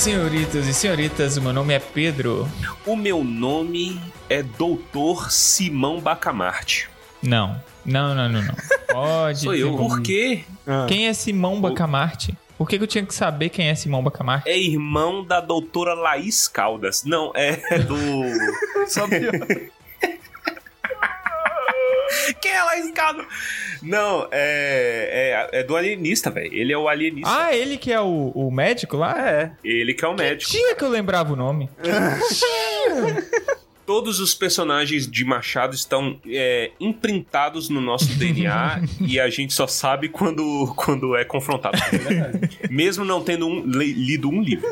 senhoritos e senhoritas, o meu nome é Pedro. O meu nome é Doutor Simão Bacamarte. Não, não, não, não, não. Pode. Sou eu. Por quê? Quem é Simão Bacamarte? Por que, que eu tinha que saber quem é Simão Bacamarte? É irmão da doutora Laís Caldas. Não, é do. Só pior. Quem é Laís Caldas? Não, é, é, é do alienista, velho. Ele é o alienista. Ah, ele que é o, o médico lá? É. Ele que é o médico. Tinha que eu lembrava o nome. Todos os personagens de Machado estão é, imprintados no nosso DNA e a gente só sabe quando, quando é confrontado. Mesmo não tendo um- lido um livro.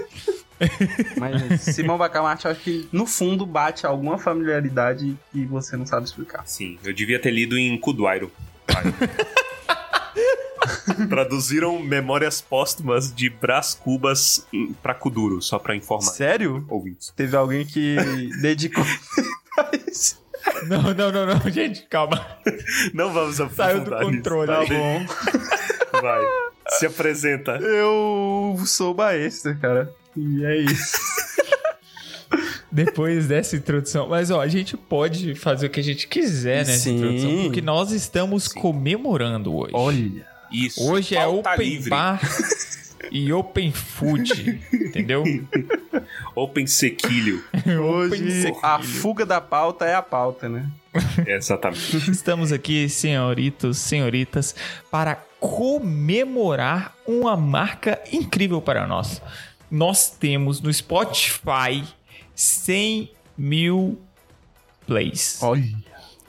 Mas Simão Bacamarte, eu acho que no fundo bate alguma familiaridade que você não sabe explicar. Sim, eu devia ter lido em Kuduairo. Traduziram Memórias Póstumas de Brás Cubas pra Kuduro, só pra informar. Sério? Ouvintes. Teve alguém que dedicou a isso. Não, não, não, não, gente, calma. Não vamos Saiu do aprofundar nisso, controle. tá? Tá bom. Vai. Se apresenta. Eu sou baesta, cara. E é isso. Depois dessa introdução. Mas, ó, a gente pode fazer o que a gente quiser nessa Sim. introdução, porque nós estamos comemorando hoje. Olha. Isso. Hoje é Open livre. Bar e Open Food, entendeu? Open Sequilho. Hoje a fuga da pauta é a pauta, né? Exatamente. Estamos aqui, senhoritos, senhoritas, para comemorar uma marca incrível para nós. Nós temos no Spotify 100 mil plays. Olha.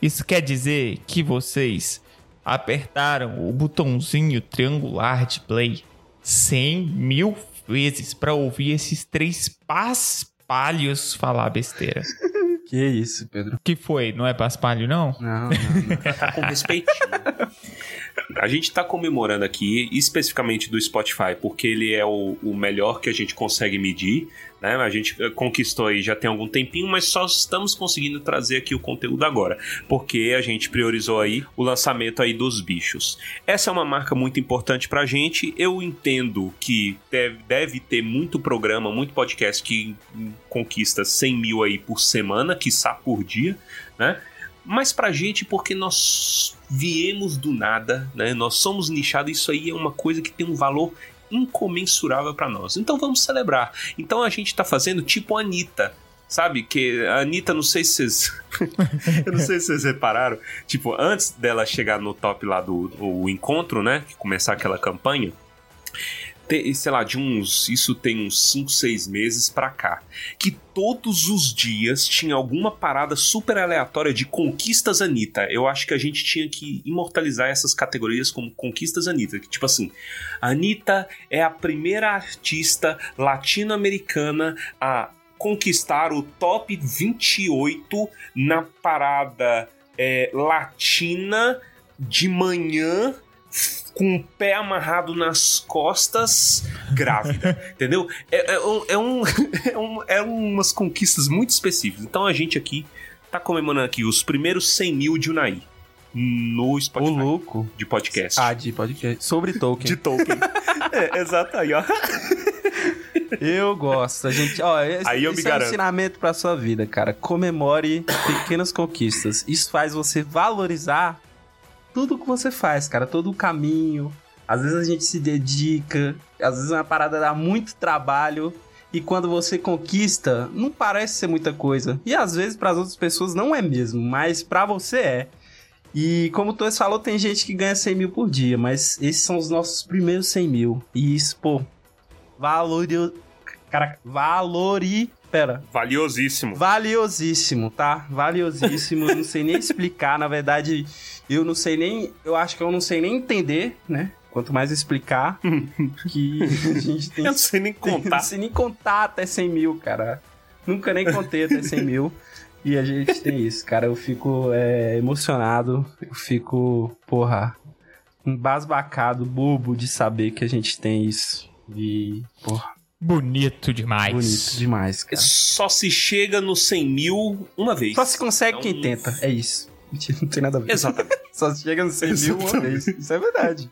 Isso quer dizer que vocês apertaram o botãozinho triangular de play 100 mil vezes para ouvir esses três paspalhos falar besteira. Que isso, Pedro. que foi? Não é paspalho, não? Não, não, não. Com respeitinho. A gente tá comemorando aqui, especificamente do Spotify, porque ele é o, o melhor que a gente consegue medir, né? A gente eh, conquistou aí já tem algum tempinho, mas só estamos conseguindo trazer aqui o conteúdo agora, porque a gente priorizou aí o lançamento aí dos bichos. Essa é uma marca muito importante pra gente. Eu entendo que deve, deve ter muito programa, muito podcast que conquista 100 mil aí por semana, quiçá por dia, né? Mas pra gente, porque nós viemos do nada, né? Nós somos nichados, isso aí é uma coisa que tem um valor incomensurável pra nós. Então vamos celebrar. Então a gente tá fazendo tipo a Anitta. Sabe? Que a Anitta, não sei se vocês. eu não sei se vocês repararam. Tipo, antes dela chegar no top lá do o encontro, né? Começar aquela campanha. Sei lá, de uns. Isso tem uns 5, 6 meses pra cá. Que todos os dias tinha alguma parada super aleatória de conquistas Anitta. Eu acho que a gente tinha que imortalizar essas categorias como conquistas Anitta. Que, tipo assim, Anitta é a primeira artista latino-americana a conquistar o top 28 na parada é, latina de manhã com o pé amarrado nas costas, grávida, entendeu? É, é um, é, um, é, um- é umas conquistas muito específicas. Então a gente aqui tá comemorando aqui os primeiros 100 mil de Unai no Spotify louco. de podcast. Ah, de podcast. Sobre Tolkien. de Tolkien. é, exato aí, ó. Eu gosto. A gente, ó, esse, Aí eu me esse é um garanto. ensinamento pra sua vida, cara. Comemore pequenas conquistas. Isso faz você valorizar tudo que você faz, cara. Todo o caminho. Às vezes a gente se dedica. Às vezes uma parada dá muito trabalho. E quando você conquista, não parece ser muita coisa. E às vezes para as outras pessoas não é mesmo, mas pra você é. E como o Torres falou, tem gente que ganha 100 mil por dia, mas esses são os nossos primeiros 100 mil. E isso, pô, valorio... Caraca, valori... Pera, Valiosíssimo. valiosíssimo, tá? Valiosíssimo, eu não sei nem explicar, na verdade, eu não sei nem... Eu acho que eu não sei nem entender, né? Quanto mais explicar que a gente tem... Eu não sei nem Não contar. sei nem contar até 100 mil, cara. Nunca nem contei até 100 mil. E a gente tem isso, cara. Eu fico é, emocionado. Eu fico, porra, embasbacado, bobo de saber que a gente tem isso. E, porra, Bonito demais. bonito demais, cara. Só se chega no 100 mil uma vez. Só se consegue Então- quem tenta. É isso. Mentira, não tem nada a ver. Exatamente. Só chega no 100 mil uma vez. Isso é verdade.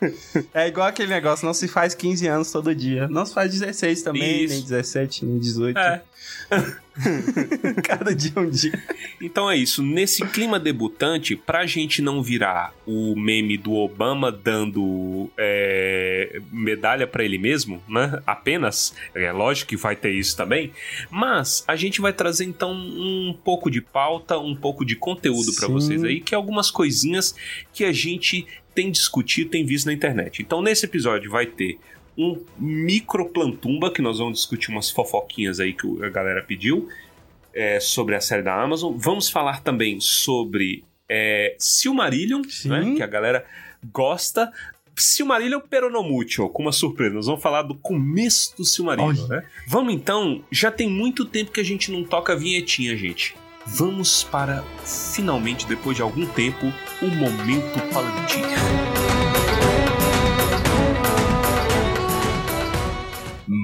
É igual aquele negócio, não se faz 15 anos todo dia. Não se faz 16 também, Isso. nem 17, nem 18. É. Cada dia é um dia. Então é isso. Nesse clima debutante, pra gente não virar o meme do Obama dando é, medalha pra ele mesmo, né? Apenas. É lógico que vai ter isso também. Mas a gente vai trazer então um pouco de pauta, um pouco de conteúdo pra Sim. vocês aí, que é algumas coisinhas que a gente tem discutido, tem visto na internet. Então nesse episódio vai ter um microplantumba, que nós vamos discutir umas fofoquinhas aí que a galera pediu é, sobre a série da Amazon. Vamos falar também sobre é, Silmarillion, né, que a galera gosta. Silmarillion Peronomútil, com uma surpresa. Nós vamos falar do começo do Silmarillion, né? Vamos então, já tem muito tempo que a gente não toca a vinhetinha, gente. Vamos para, finalmente, depois de algum tempo, o Momento Palantir.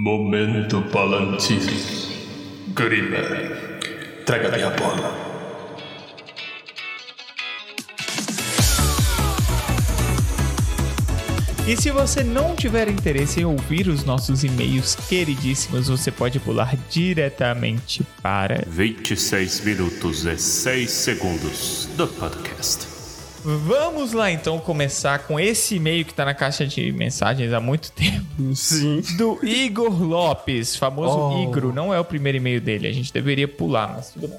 Momento Palantir. Grimer, traga minha bola. E se você não tiver interesse em ouvir os nossos e-mails queridíssimos, você pode pular diretamente para 26 minutos e 6 segundos do podcast. Vamos lá então começar com esse e-mail que tá na caixa de mensagens há muito tempo. Sim. Do Igor Lopes, famoso Oh. Igor. Não é o primeiro e-mail dele, a gente deveria pular, mas tudo bem.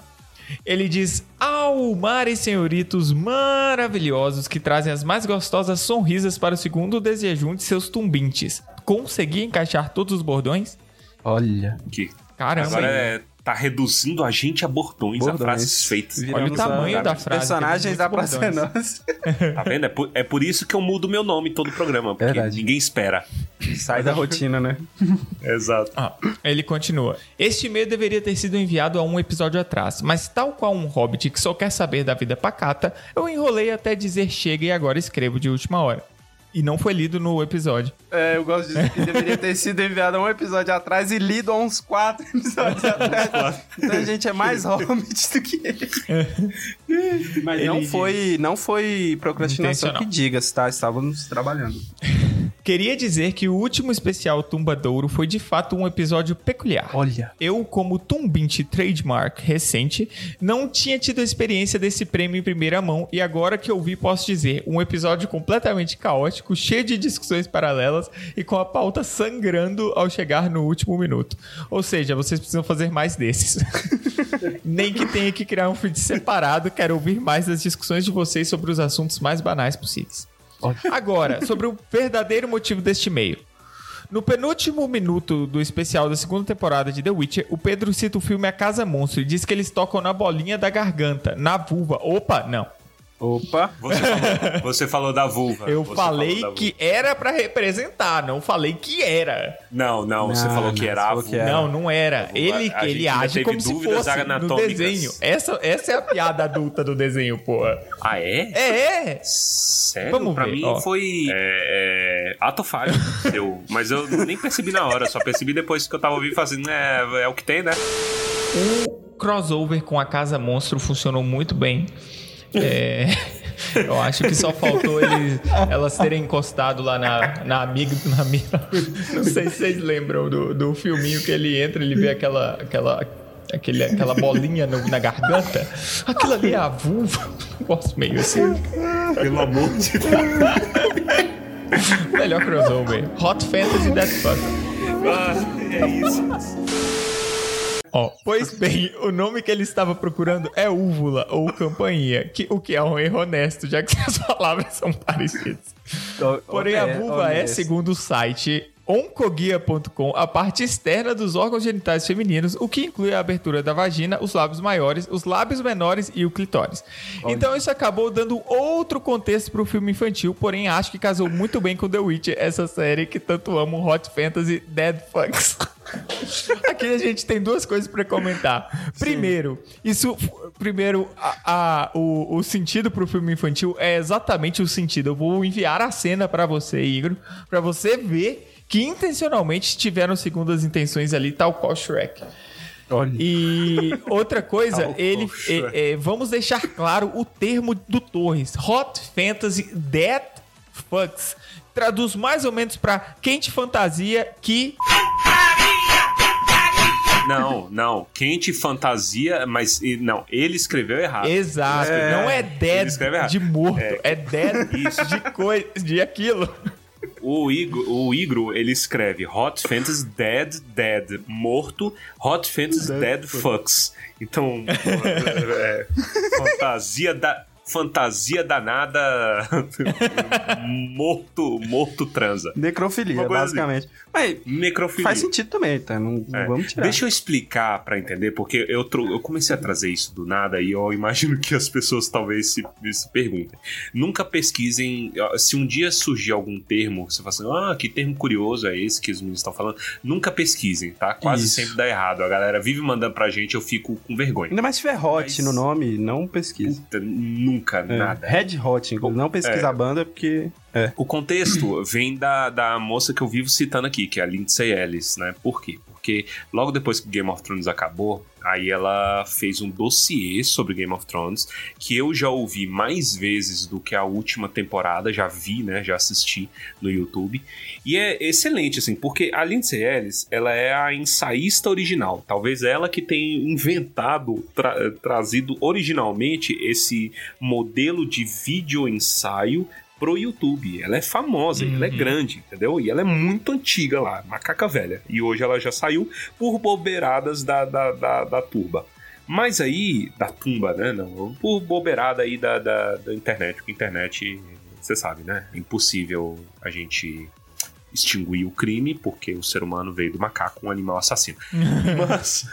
Ele diz: Ao mar e senhoritos maravilhosos que trazem as mais gostosas sonrisas para o segundo desjejum de seus tumbintes. Consegui encaixar todos os bordões? Olha. Que Caramba, agora é, tá reduzindo a gente a bordões, a Bordões. frases feitas. Viramos Olha o tamanho a- da frase, Personagens da Praça é. Tá vendo? É por, é por isso que eu mudo meu nome todo o programa, porque Verdade. ninguém espera. Sai da rotina, né? Exato. Ah, ele continua. Este e-mail deveria ter sido enviado há um episódio atrás, mas tal qual um hobbit que só quer saber da vida pacata, eu enrolei até dizer chega e agora escrevo de última hora. E não foi lido no episódio. É, eu gosto disso que deveria ter sido enviado um episódio atrás e lido há uns quatro episódios atrás. Então a gente é mais hobbit do que ele. Mas não Ele foi, não foi procrastinação que diga-se, tá? Estávamos trabalhando. Queria dizer que o último especial Tumbadouro foi de fato um episódio peculiar. Olha. Eu, como Tumbinte Trademark recente, não tinha tido a experiência desse prêmio em primeira mão e agora que eu vi posso dizer, um episódio completamente caótico, cheio de discussões paralelas e com a pauta sangrando ao chegar no último minuto. Ou seja, vocês precisam fazer mais desses. Nem que tenha que criar um feed separado, quero ouvir mais das discussões de vocês sobre os assuntos mais banais possíveis. Agora, sobre o verdadeiro motivo deste e-mail. No penúltimo minuto do especial da segunda temporada de The Witcher, o Pedro cita o filme A Casa Monstro e diz que eles tocam na bolinha da garganta, na vulva. Opa, não. Opa. Você falou, você falou da vulva. Eu Você falei falou da que era pra representar, não falei que era. Não, não, você Não, falou que não, era você a falou que vulva. era. Não, não era. Ele, A gente ele age teve como se dúvidas fosse no anatômicas. desenho. Essa, essa é a piada adulta do desenho, porra. Ah, é? É, é. Sério? Vamos pra ver, mim ó. foi é, é, ato falho seu. Mas eu nem percebi na hora, só percebi depois que eu tava ouvindo fazendo. É, é o que tem, né? O crossover com a Casa Monstro funcionou muito bem. É, eu acho que só faltou eles, elas terem encostado lá na, na amiga. Na, amiga- não sei se vocês lembram do, do filminho que ele entra, ele vê aquela. aquela Aquele, aquela bolinha no- na garganta, aquilo ali é a vulva. Negócio meio assim. Pelo amor de Deus. Melhor crossover. Hot Fantasy Death Fuck. Ah, é isso. Ó, pois bem, o nome que ele estava procurando é úvula ou campainha, que, o que é um erro honesto, já que as palavras são parecidas. Porém, a vulva é, segundo o site oncoguia.com, a parte externa dos órgãos genitais femininos, o que inclui a abertura da vagina, os lábios maiores, os lábios menores e o clitóris. Então isso acabou dando outro contexto para o filme infantil, porém acho que casou muito bem com The Witcher, essa série que tanto amo, Hot Fantasy Dead Fucks. Aqui a gente tem duas coisas para comentar. Primeiro, isso. Primeiro, a, a- o, o sentido pro filme infantil é exatamente o sentido. Eu vou enviar a cena para você, Igor, para você ver que intencionalmente tiveram segundas intenções ali, tal qual Shrek. Olha. E outra coisa, Álcool, ele é, é, vamos deixar claro o termo do Torres, Hot Fantasy Dead Fucks. Traduz mais ou menos pra quente fantasia que Não, não. Quente fantasia, mas e- não, ele escreveu errado. exato, É, não é dead de morto, É. é, dead de coisa, de aquilo. O Igro, o Igro, ele escreve Hot Fantasy Dead Dead morto, Hot Fantasy Dead Fucks. Então, é, fantasia da fantasia danada morto morto transa. Necrofilia, coisa basicamente. Mas Necrofilia. faz sentido também, tá? Não, não É. vamos tirar. Deixa eu explicar pra entender, porque eu, eu comecei a trazer isso do nada e eu imagino que as pessoas talvez se, se perguntem. Nunca pesquisem. Se um dia surgir algum termo, você fala assim, ah, que termo curioso é esse que os meninos estão falando, nunca pesquisem, tá? Quase Isso. sempre dá errado. A galera vive mandando pra gente, eu fico com vergonha. Ainda mais se tiver hot Mas- no nome, não pesquisa. Puta, Nunca, É. nada. Red Hot. Não pesquisa a banda porque. É. O contexto vem da, da moça que eu vivo citando aqui, que é a Lindsay Ellis, né? Por quê? Porque logo depois que Game of Thrones acabou, aí ela fez um dossiê sobre Game of Thrones, que eu já ouvi mais vezes do que a última temporada, já vi, né? Já assisti no YouTube. E é excelente, assim, porque a Lindsay Ellis, ela é a ensaísta original. Talvez ela que tenha inventado, tra- trazido originalmente esse modelo de vídeo ensaio pro YouTube. Ela é famosa, ela é Uhum. grande, entendeu? E ela é muito antiga lá, macaca velha. E hoje ela já saiu por bobeiradas da, da, da, da turba. Mas aí, da tumba, né? Não, por bobeirada aí da, da, da internet. Porque internet, você sabe, né? É impossível a gente extinguir o crime, porque o ser humano veio do macaco, um animal assassino. Mas.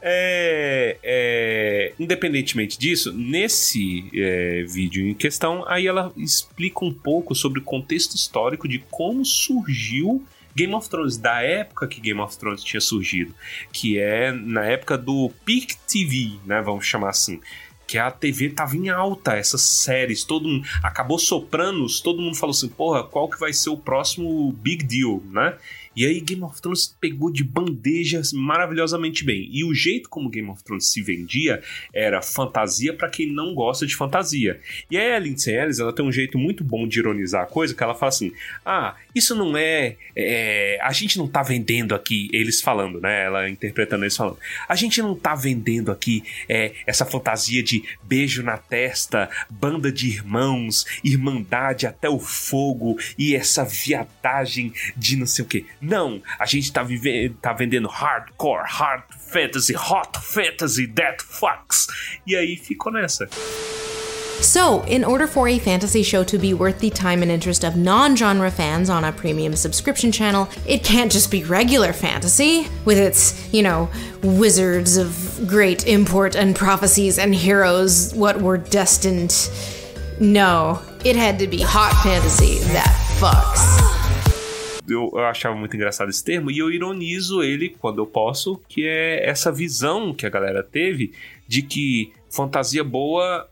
É, é, independentemente disso, nesse é, vídeo em questão, aí ela explica um pouco sobre o contexto histórico de como surgiu Game of Thrones, da época que Game of Thrones tinha surgido, que é na época do Peak TV, né? Vamos chamar assim. Que a TV tava em alta, essas séries, todo mundo. Acabou Sopranos, todo mundo falou assim: porra, qual que vai ser o próximo Big Deal, né? E aí Game of Thrones pegou de bandejas maravilhosamente bem. E o jeito como Game of Thrones se vendia era fantasia pra quem não gosta de fantasia. E aí a Lindsay Ellis, ela tem um jeito muito bom de ironizar a coisa, que ela fala assim: "Ah, isso não é, é, a gente não tá vendendo aqui eles falando, né? Ela interpretando eles falando. A gente não tá vendendo aqui é, essa fantasia de beijo na testa, banda de irmãos, irmandade até o fogo e essa viadagem de não sei o que. Não, a gente tá, vive- tá vendendo hardcore, hard fantasy, hot fantasy, death fucks. E aí ficou nessa. So, in order for a fantasy show to be worth the time and interest of non genre fans on a premium subscription channel, it can't just be regular fantasy, with its, you know, wizards of great import and prophecies and heroes what were destined. No, it had to be hot fantasy that fucks. Eu, eu achava muito engraçado esse termo e eu ironizo ele quando eu posso, que é essa visão que a galera teve de que fantasia boa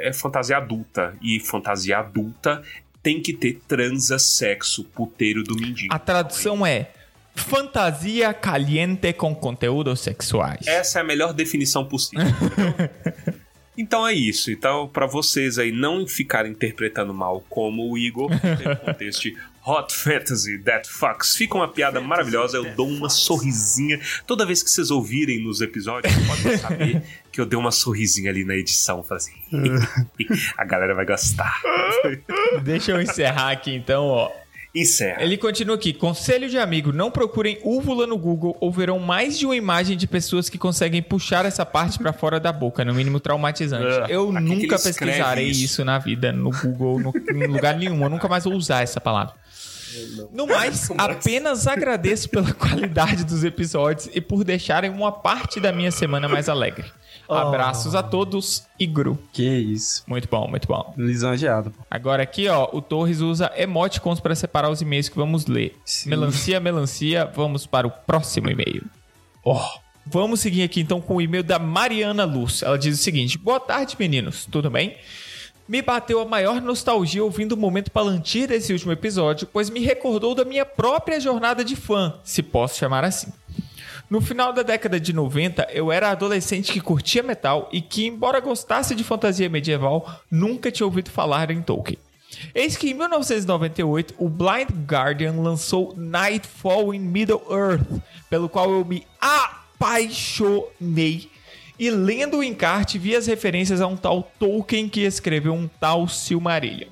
é fantasia adulta e fantasia adulta tem que ter transa, sexo, puteiro do mindinho. A tradução é fantasia caliente com conteúdos sexuais. Essa é a melhor definição possível. Então é isso. Então, pra vocês aí não ficarem interpretando mal como o Igor, tem o contexto Hot Fantasy That Fucks. Fica uma piada maravilhosa. Eu dou uma sorrisinha. Toda vez que vocês ouvirem nos episódios, podem saber que eu dei uma sorrisinha ali na edição. Falei assim, a galera vai gostar. Deixa eu encerrar aqui então, ó. Encerra. Ele continua aqui. Conselho de amigo: não procurem úvula no Google ou verão mais de uma imagem de pessoas que conseguem puxar essa parte pra fora da boca, no mínimo traumatizante. É. Eu Aqui nunca pesquisarei isso. isso. na vida, no Google, no, em lugar nenhum. Eu nunca mais vou usar essa palavra. No mais, apenas agradeço pela qualidade dos episódios e por deixarem uma parte da minha semana mais alegre. Abraços a todos e Gru. Que isso. Muito bom, muito bom. Lisonjeado. Agora aqui, ó, o Torres usa emoticons para separar os e-mails que vamos ler. Sim. Melancia, melancia, vamos para o próximo e-mail. Ó, vamos seguir aqui então com o e-mail da Mariana Luz. Ela diz o seguinte: Boa tarde, meninos, tudo bem? Me bateu a maior nostalgia ouvindo o momento palantir desse último episódio, pois me recordou da minha própria jornada de fã, se posso chamar assim. No final da década de 90, eu era adolescente que curtia metal e que, embora gostasse de fantasia medieval, nunca tinha ouvido falar em Tolkien. Eis que em 1998 o Blind Guardian lançou Nightfall in Middle Earth, pelo qual eu me apaixonei. E lendo o encarte vi as referências a um tal Tolkien que escreveu um tal Silmarillion.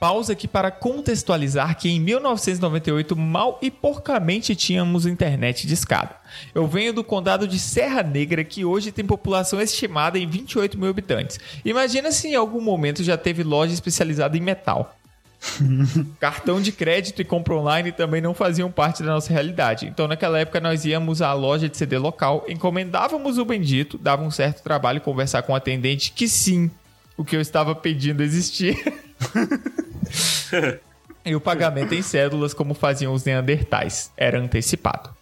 Pausa aqui para contextualizar que em 1998 mal e porcamente tínhamos internet de escada. Eu venho do condado de Serra Negra, que hoje tem população estimada em 28 mil habitantes. Imagina se em algum momento já teve loja especializada em metal. Cartão de crédito e compra online também não faziam parte da nossa realidade. Então, naquela época, nós íamos à loja de CD local, encomendávamos o bendito, dava um certo trabalho conversar com o atendente que sim, o que eu estava pedindo existia. e o pagamento em cédulas, como faziam os neandertais, era antecipado.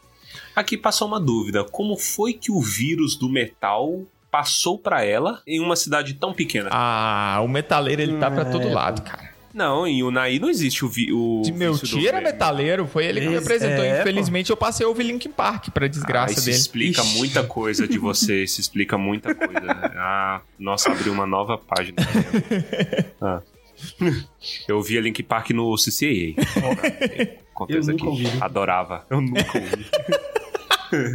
Aqui passou uma dúvida: como foi que o vírus do metal passou pra ela em uma cidade tão pequena? Ah, o metaleiro ele tá pra todo lado, cara. Não, em Unai não existe o, vi, o De meu tio era metal. metaleiro, foi ele que me apresentou. é, Infelizmente, eu passei a ouvir Linkin Park, pra Ah, desgraça isso dele. explica Ixi. muita coisa de você, isso explica muita coisa. Ah, nossa, abriu uma nova página. Ah. Eu via Link Park no CCA. Acontece Eu nunca aqui. ouvi. Adorava. Eu nunca ouvi.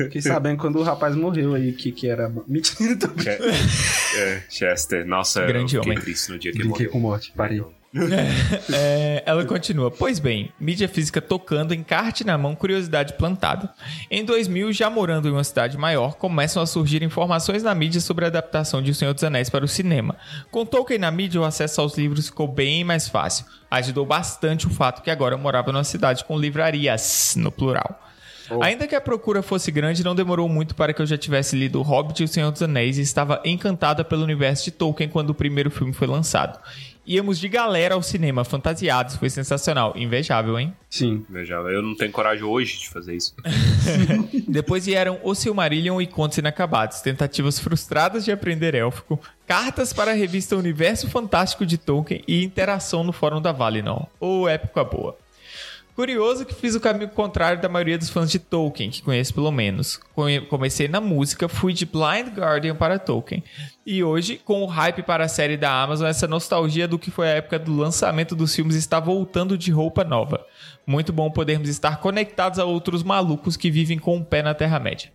Fiquei sabendo quando o rapaz morreu aí, que, que era. Mentira, tô Che- é, Chester, nossa, Grande eu fiquei homem. triste no dia que Brinquei morreu. com morte, parei. É, ela continua. Pois bem, mídia física tocando, encarte na mão, curiosidade plantada. Em 2000, já morando em uma cidade maior, começam a surgir informações na mídia sobre a adaptação de O Senhor dos Anéis para o cinema. Com Tolkien na mídia, o acesso aos livros ficou bem mais fácil. Ajudou bastante o fato que agora eu morava numa cidade com livrarias, no plural. Ainda que a procura fosse grande, não demorou muito para que eu já tivesse lido O Hobbit e O Senhor dos Anéis e estava encantada pelo universo de Tolkien quando o primeiro filme foi lançado. Íamos de galera ao cinema, fantasiados, foi sensacional. Invejável, hein? Sim. Veja, eu não tenho coragem hoje de fazer isso. Depois vieram O Silmarillion e Contos Inacabados, tentativas frustradas de aprender élfico, cartas para a revista Universo Fantástico de Tolkien e interação no fórum da Valinor. Ô, época boa. Curioso que fiz o caminho contrário da maioria dos fãs de Tolkien, que conheço pelo menos. Comecei na música, fui de Blind Guardian para Tolkien. E hoje, com o hype para a série da Amazon, essa nostalgia do que foi a época do lançamento dos filmes está voltando de roupa nova. Muito bom podermos estar conectados a outros malucos que vivem com o pé na Terra-média.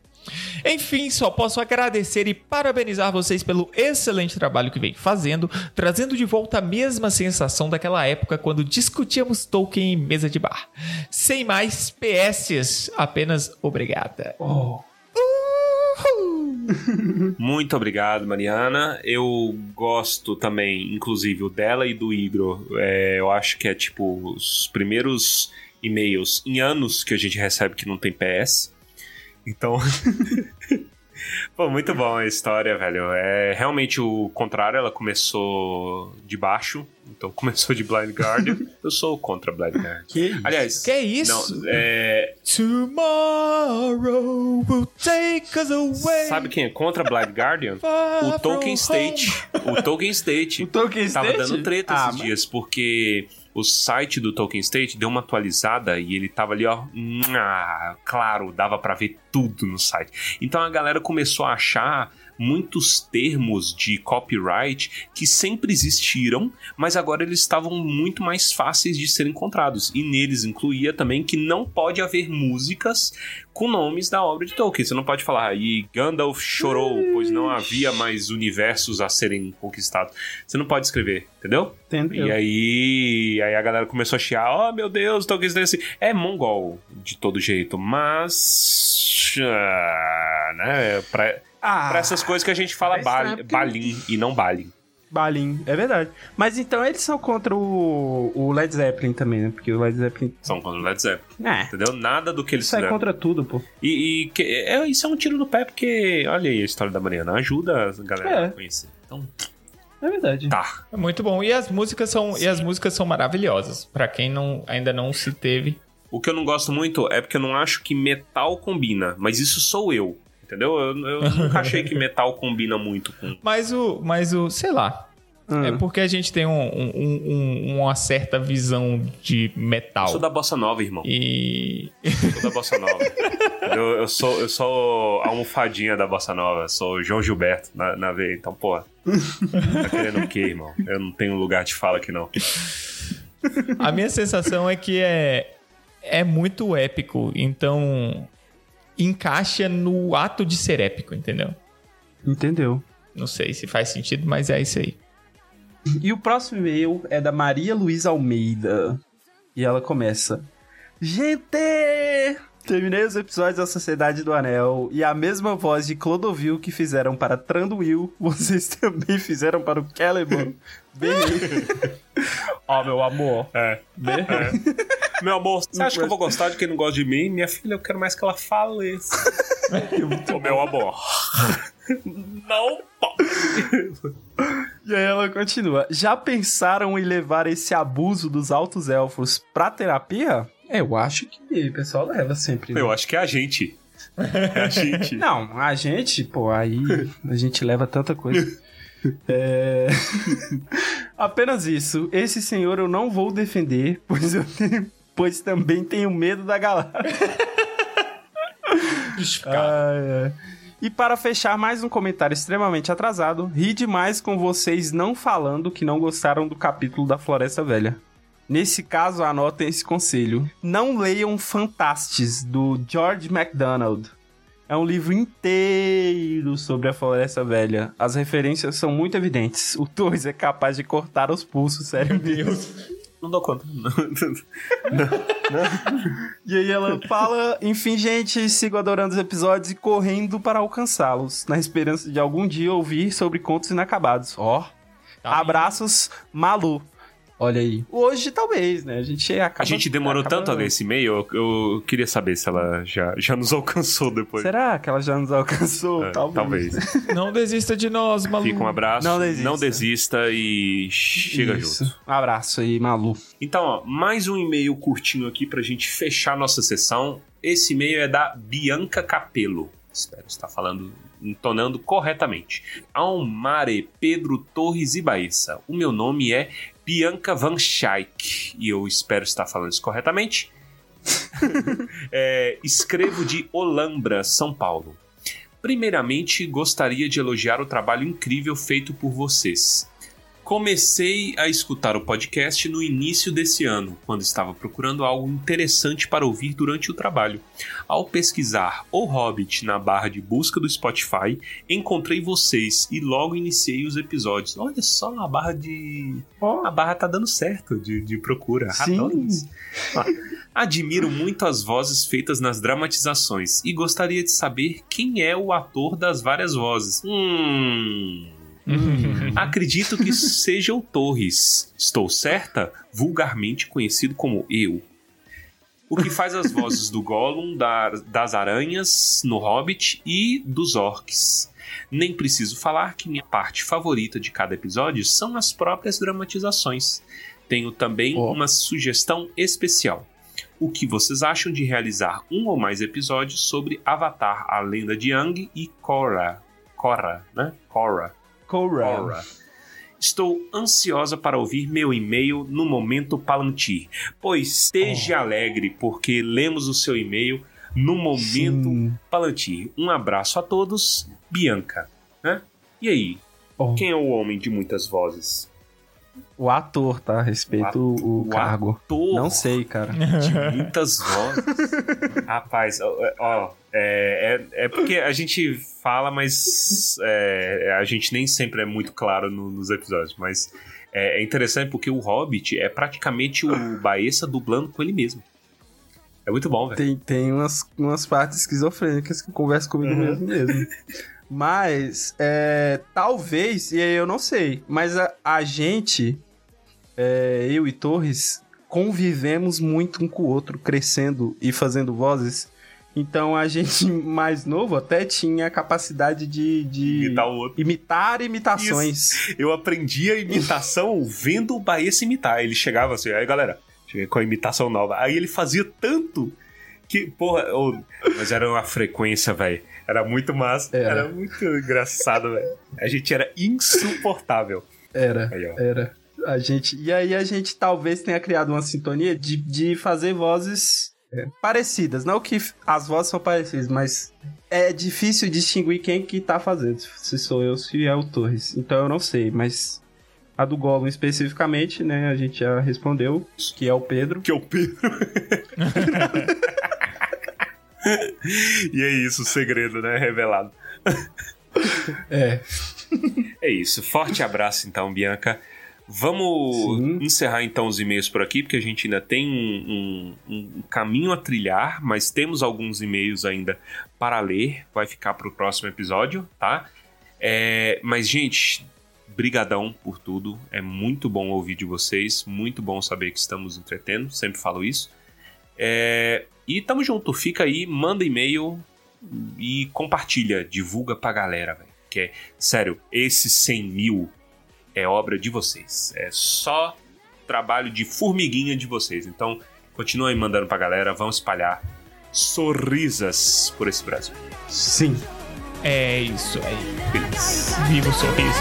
Enfim, só posso agradecer e parabenizar vocês pelo excelente trabalho que vem fazendo, trazendo de volta a mesma sensação daquela época quando discutíamos Tolkien em mesa de bar. Sem mais PS, apenas obrigada. Oh. Muito obrigado, Mariana. Eu gosto também, inclusive, o dela e do Igor. É, eu acho que é tipo os primeiros e-mails em anos que a gente recebe que não tem PS. Então. Pô, muito bom a história, velho. É realmente o contrário, ela começou de baixo, então começou de Blind Guardian. Eu sou contra Blind Guardian. Que isso? Aliás, Que isso? não, é, Tomorrow will take us away. sabe quem é contra Blind Guardian? O Tolkien. State. O Tolkien State. O Tolkien Tava State? dando treta Ah, esses mas- dias, porque o site do Tolkien State deu uma atualizada e ele tava ali, ó. claro, dava pra ver tudo no site. Então a galera começou a achar muitos termos de copyright que sempre existiram, mas agora eles estavam muito mais fáceis de ser encontrados. E neles incluía também que não pode haver músicas com nomes da obra de Tolkien. Você não pode falar, e Gandalf chorou, pois não havia mais universos a serem conquistados. Você não pode escrever, entendeu? Entendeu? E aí, aí a galera começou a chiar, oh meu Deus, Tolkien State assim. É mongol, de todo jeito, mas. ah, né? Pra, Ah, pra essas coisas que a gente fala é porque- balim e não balim. Balim, é verdade. Mas então eles são contra o, o Led Zeppelin também, né? Porque o Led Zeppelin. São contra o Led Zeppelin, É. entendeu? Nada do que eles Isso é contra tudo, pô. E, e que- é, isso é um tiro no pé, porque olha aí a história da Mariana, ajuda a galera É. a conhecer. Então, É verdade. tá. É muito bom. E as músicas são, e as músicas são maravilhosas. Pra quem não, ainda não se teve. O que eu não gosto muito é porque eu não acho que metal combina, mas isso sou eu. Entendeu? Eu, eu nunca achei que metal combina muito com. Mas o, mas o, sei lá. É porque a gente tem um- um- um- uma certa visão de metal. Eu sou da Bossa Nova, irmão. E. Sou da Bossa Nova. eu, eu sou, eu sou a almofadinha da Bossa Nova. Sou João Gilberto na, na veia. Então, pô. Tá querendo o quê, irmão? Eu não tenho lugar de fala aqui, não. A minha sensação é que é, é muito épico, então encaixa no ato de ser épico, entendeu? Entendeu? Não sei se faz sentido, mas é isso aí. E o próximo e-mail é da Maria Luísa Almeida. E ela começa: Gente! Terminei os episódios da Sociedade do Anel e a mesma voz de Clodovil que fizeram para Tranduil, vocês também fizeram para o Celeborn. Beijo. Ó, meu amor. É. Bem- Meu amor, você acha que eu vou gostar de quem não gosta de mim? Minha filha, eu quero mais que ela faleça. Ô, meu amor. Não pode. E aí ela continua. Já pensaram em levar esse abuso dos altos elfos pra terapia? É, eu acho que o pessoal leva sempre. né? Eu acho que é a gente. É a gente. Não, a gente, pô, aí a gente leva tanta coisa. É... Apenas isso. Esse senhor eu não vou defender, pois eu tenho, pois também tenho medo da galáxia. Ai, ai. E para fechar mais um comentário extremamente atrasado, ri demais com vocês não falando que não gostaram do capítulo da Floresta Velha. Nesse caso, anotem esse conselho. Não leiam Fantastes, do George MacDonald. É um livro inteiro sobre a Floresta Velha. As referências são muito evidentes. O Torres é capaz de cortar os pulsos, sério mesmo. Não dou conta. E aí ela fala, enfim, gente, sigo adorando os episódios e correndo para alcançá-los, na esperança de algum dia ouvir sobre contos inacabados. Ó, Tá abraços, Malu. Olha aí. Hoje, talvez, né? A gente acaba... A gente demorou acaba- tanto a ler esse e-mail, eu, queria saber se ela já, já nos alcançou depois. Será que ela já nos alcançou? É, talvez. talvez. Não desista de nós, maluco. Fica um abraço. Não desista. desista e chega Isso. junto. Um abraço aí, Malu. Então, ó, mais um e-mail curtinho aqui pra gente fechar nossa sessão. Esse e-mail é da Bianca Capello. Espero estar falando, entonando corretamente. Almare Pedro Torres e. O meu nome é Bianca Van Schaik e eu espero estar falando isso corretamente. É, escrevo de Olambra, São Paulo. Primeiramente, gostaria de elogiar o trabalho incrível feito por vocês. Comecei a escutar o podcast no início desse ano, quando estava procurando algo interessante para ouvir durante o trabalho. Ao pesquisar O Hobbit na barra de busca do Spotify, encontrei vocês e logo iniciei os episódios. Olha só, a barra de. A barra tá dando certo de, de procura. Sim. Admiro muito as vozes feitas nas dramatizações e gostaria de saber quem é o ator das várias vozes. Hum. Acredito que seja o Torres. Estou certa? Vulgarmente conhecido como eu. O que faz as vozes do Gollum, da- das aranhas no Hobbit e dos orcs. Nem preciso falar que minha parte favorita de cada episódio são as próprias dramatizações. Tenho também Ó. uma sugestão especial. O que vocês acham de realizar um ou mais episódios sobre Avatar, a lenda de Aang e Korra? Korra, né? Korra. Korra. Estou ansiosa para ouvir meu e-mail no momento Palantir. Pois esteja alegre, porque lemos o seu e-mail no momento Sim. Palantir. Um abraço a todos, Bianca. Né? E aí, Oh. quem é o homem de muitas vozes? O ator, tá? Respeito o, o cargo. Ator Não sei, cara. de muitas vozes. Rapaz, ó, ó, é, é, é porque a gente fala, mas é, a gente nem sempre é muito claro no- nos episódios. Mas é, é interessante porque o Hobbit é praticamente o Baessa dublando com ele mesmo. É muito bom, velho. Tem, tem umas, umas partes esquizofrênicas que conversam comigo mesmo mesmo. Mas, é, talvez, e aí eu não sei, mas a, a gente, é, eu e Torres, convivemos muito um com o outro, crescendo e fazendo vozes. Então a gente, mais novo, até tinha a capacidade de, de Imitar o outro. imitar imitações. Eu aprendi a imitação vendo o Baessa imitar. Ele chegava assim, aí galera, cheguei com a imitação nova. Aí ele fazia tanto que, porra, mas era uma frequência, velho. Era muito massa. Era. Era. muito engraçado, velho. A gente era insuportável. Era, Aí, era. A gente, e aí a gente talvez tenha criado uma sintonia de, de fazer vozes é, parecidas. Não que as vozes são parecidas, mas é difícil distinguir quem que tá fazendo. Se sou eu, se é o Torres. Então eu não sei, mas a do Gollum especificamente, né, a gente já respondeu, que é o Pedro. Que é o Pedro. e é isso, o segredo, né? Revelado. É. É isso. Forte abraço, então, Bianca. Vamos Sim. encerrar então os e-mails por aqui, porque a gente ainda tem um, um- um caminho a trilhar, mas temos alguns e-mails ainda para ler. Vai ficar para o próximo episódio, tá? É, mas, gente, brigadão por tudo. É muito bom ouvir de vocês, muito bom saber que estamos entretendo, sempre falo isso. É, e tamo junto, fica aí, manda e-mail e compartilha, divulga pra galera, velho. Que é, sério, esses 100 mil é obra de vocês. É só trabalho de formiguinha de vocês. Então, continua aí mandando pra galera, vamos espalhar sorrisas por esse Brasil. Sim. É isso aí. Feliz. Viva o sorriso.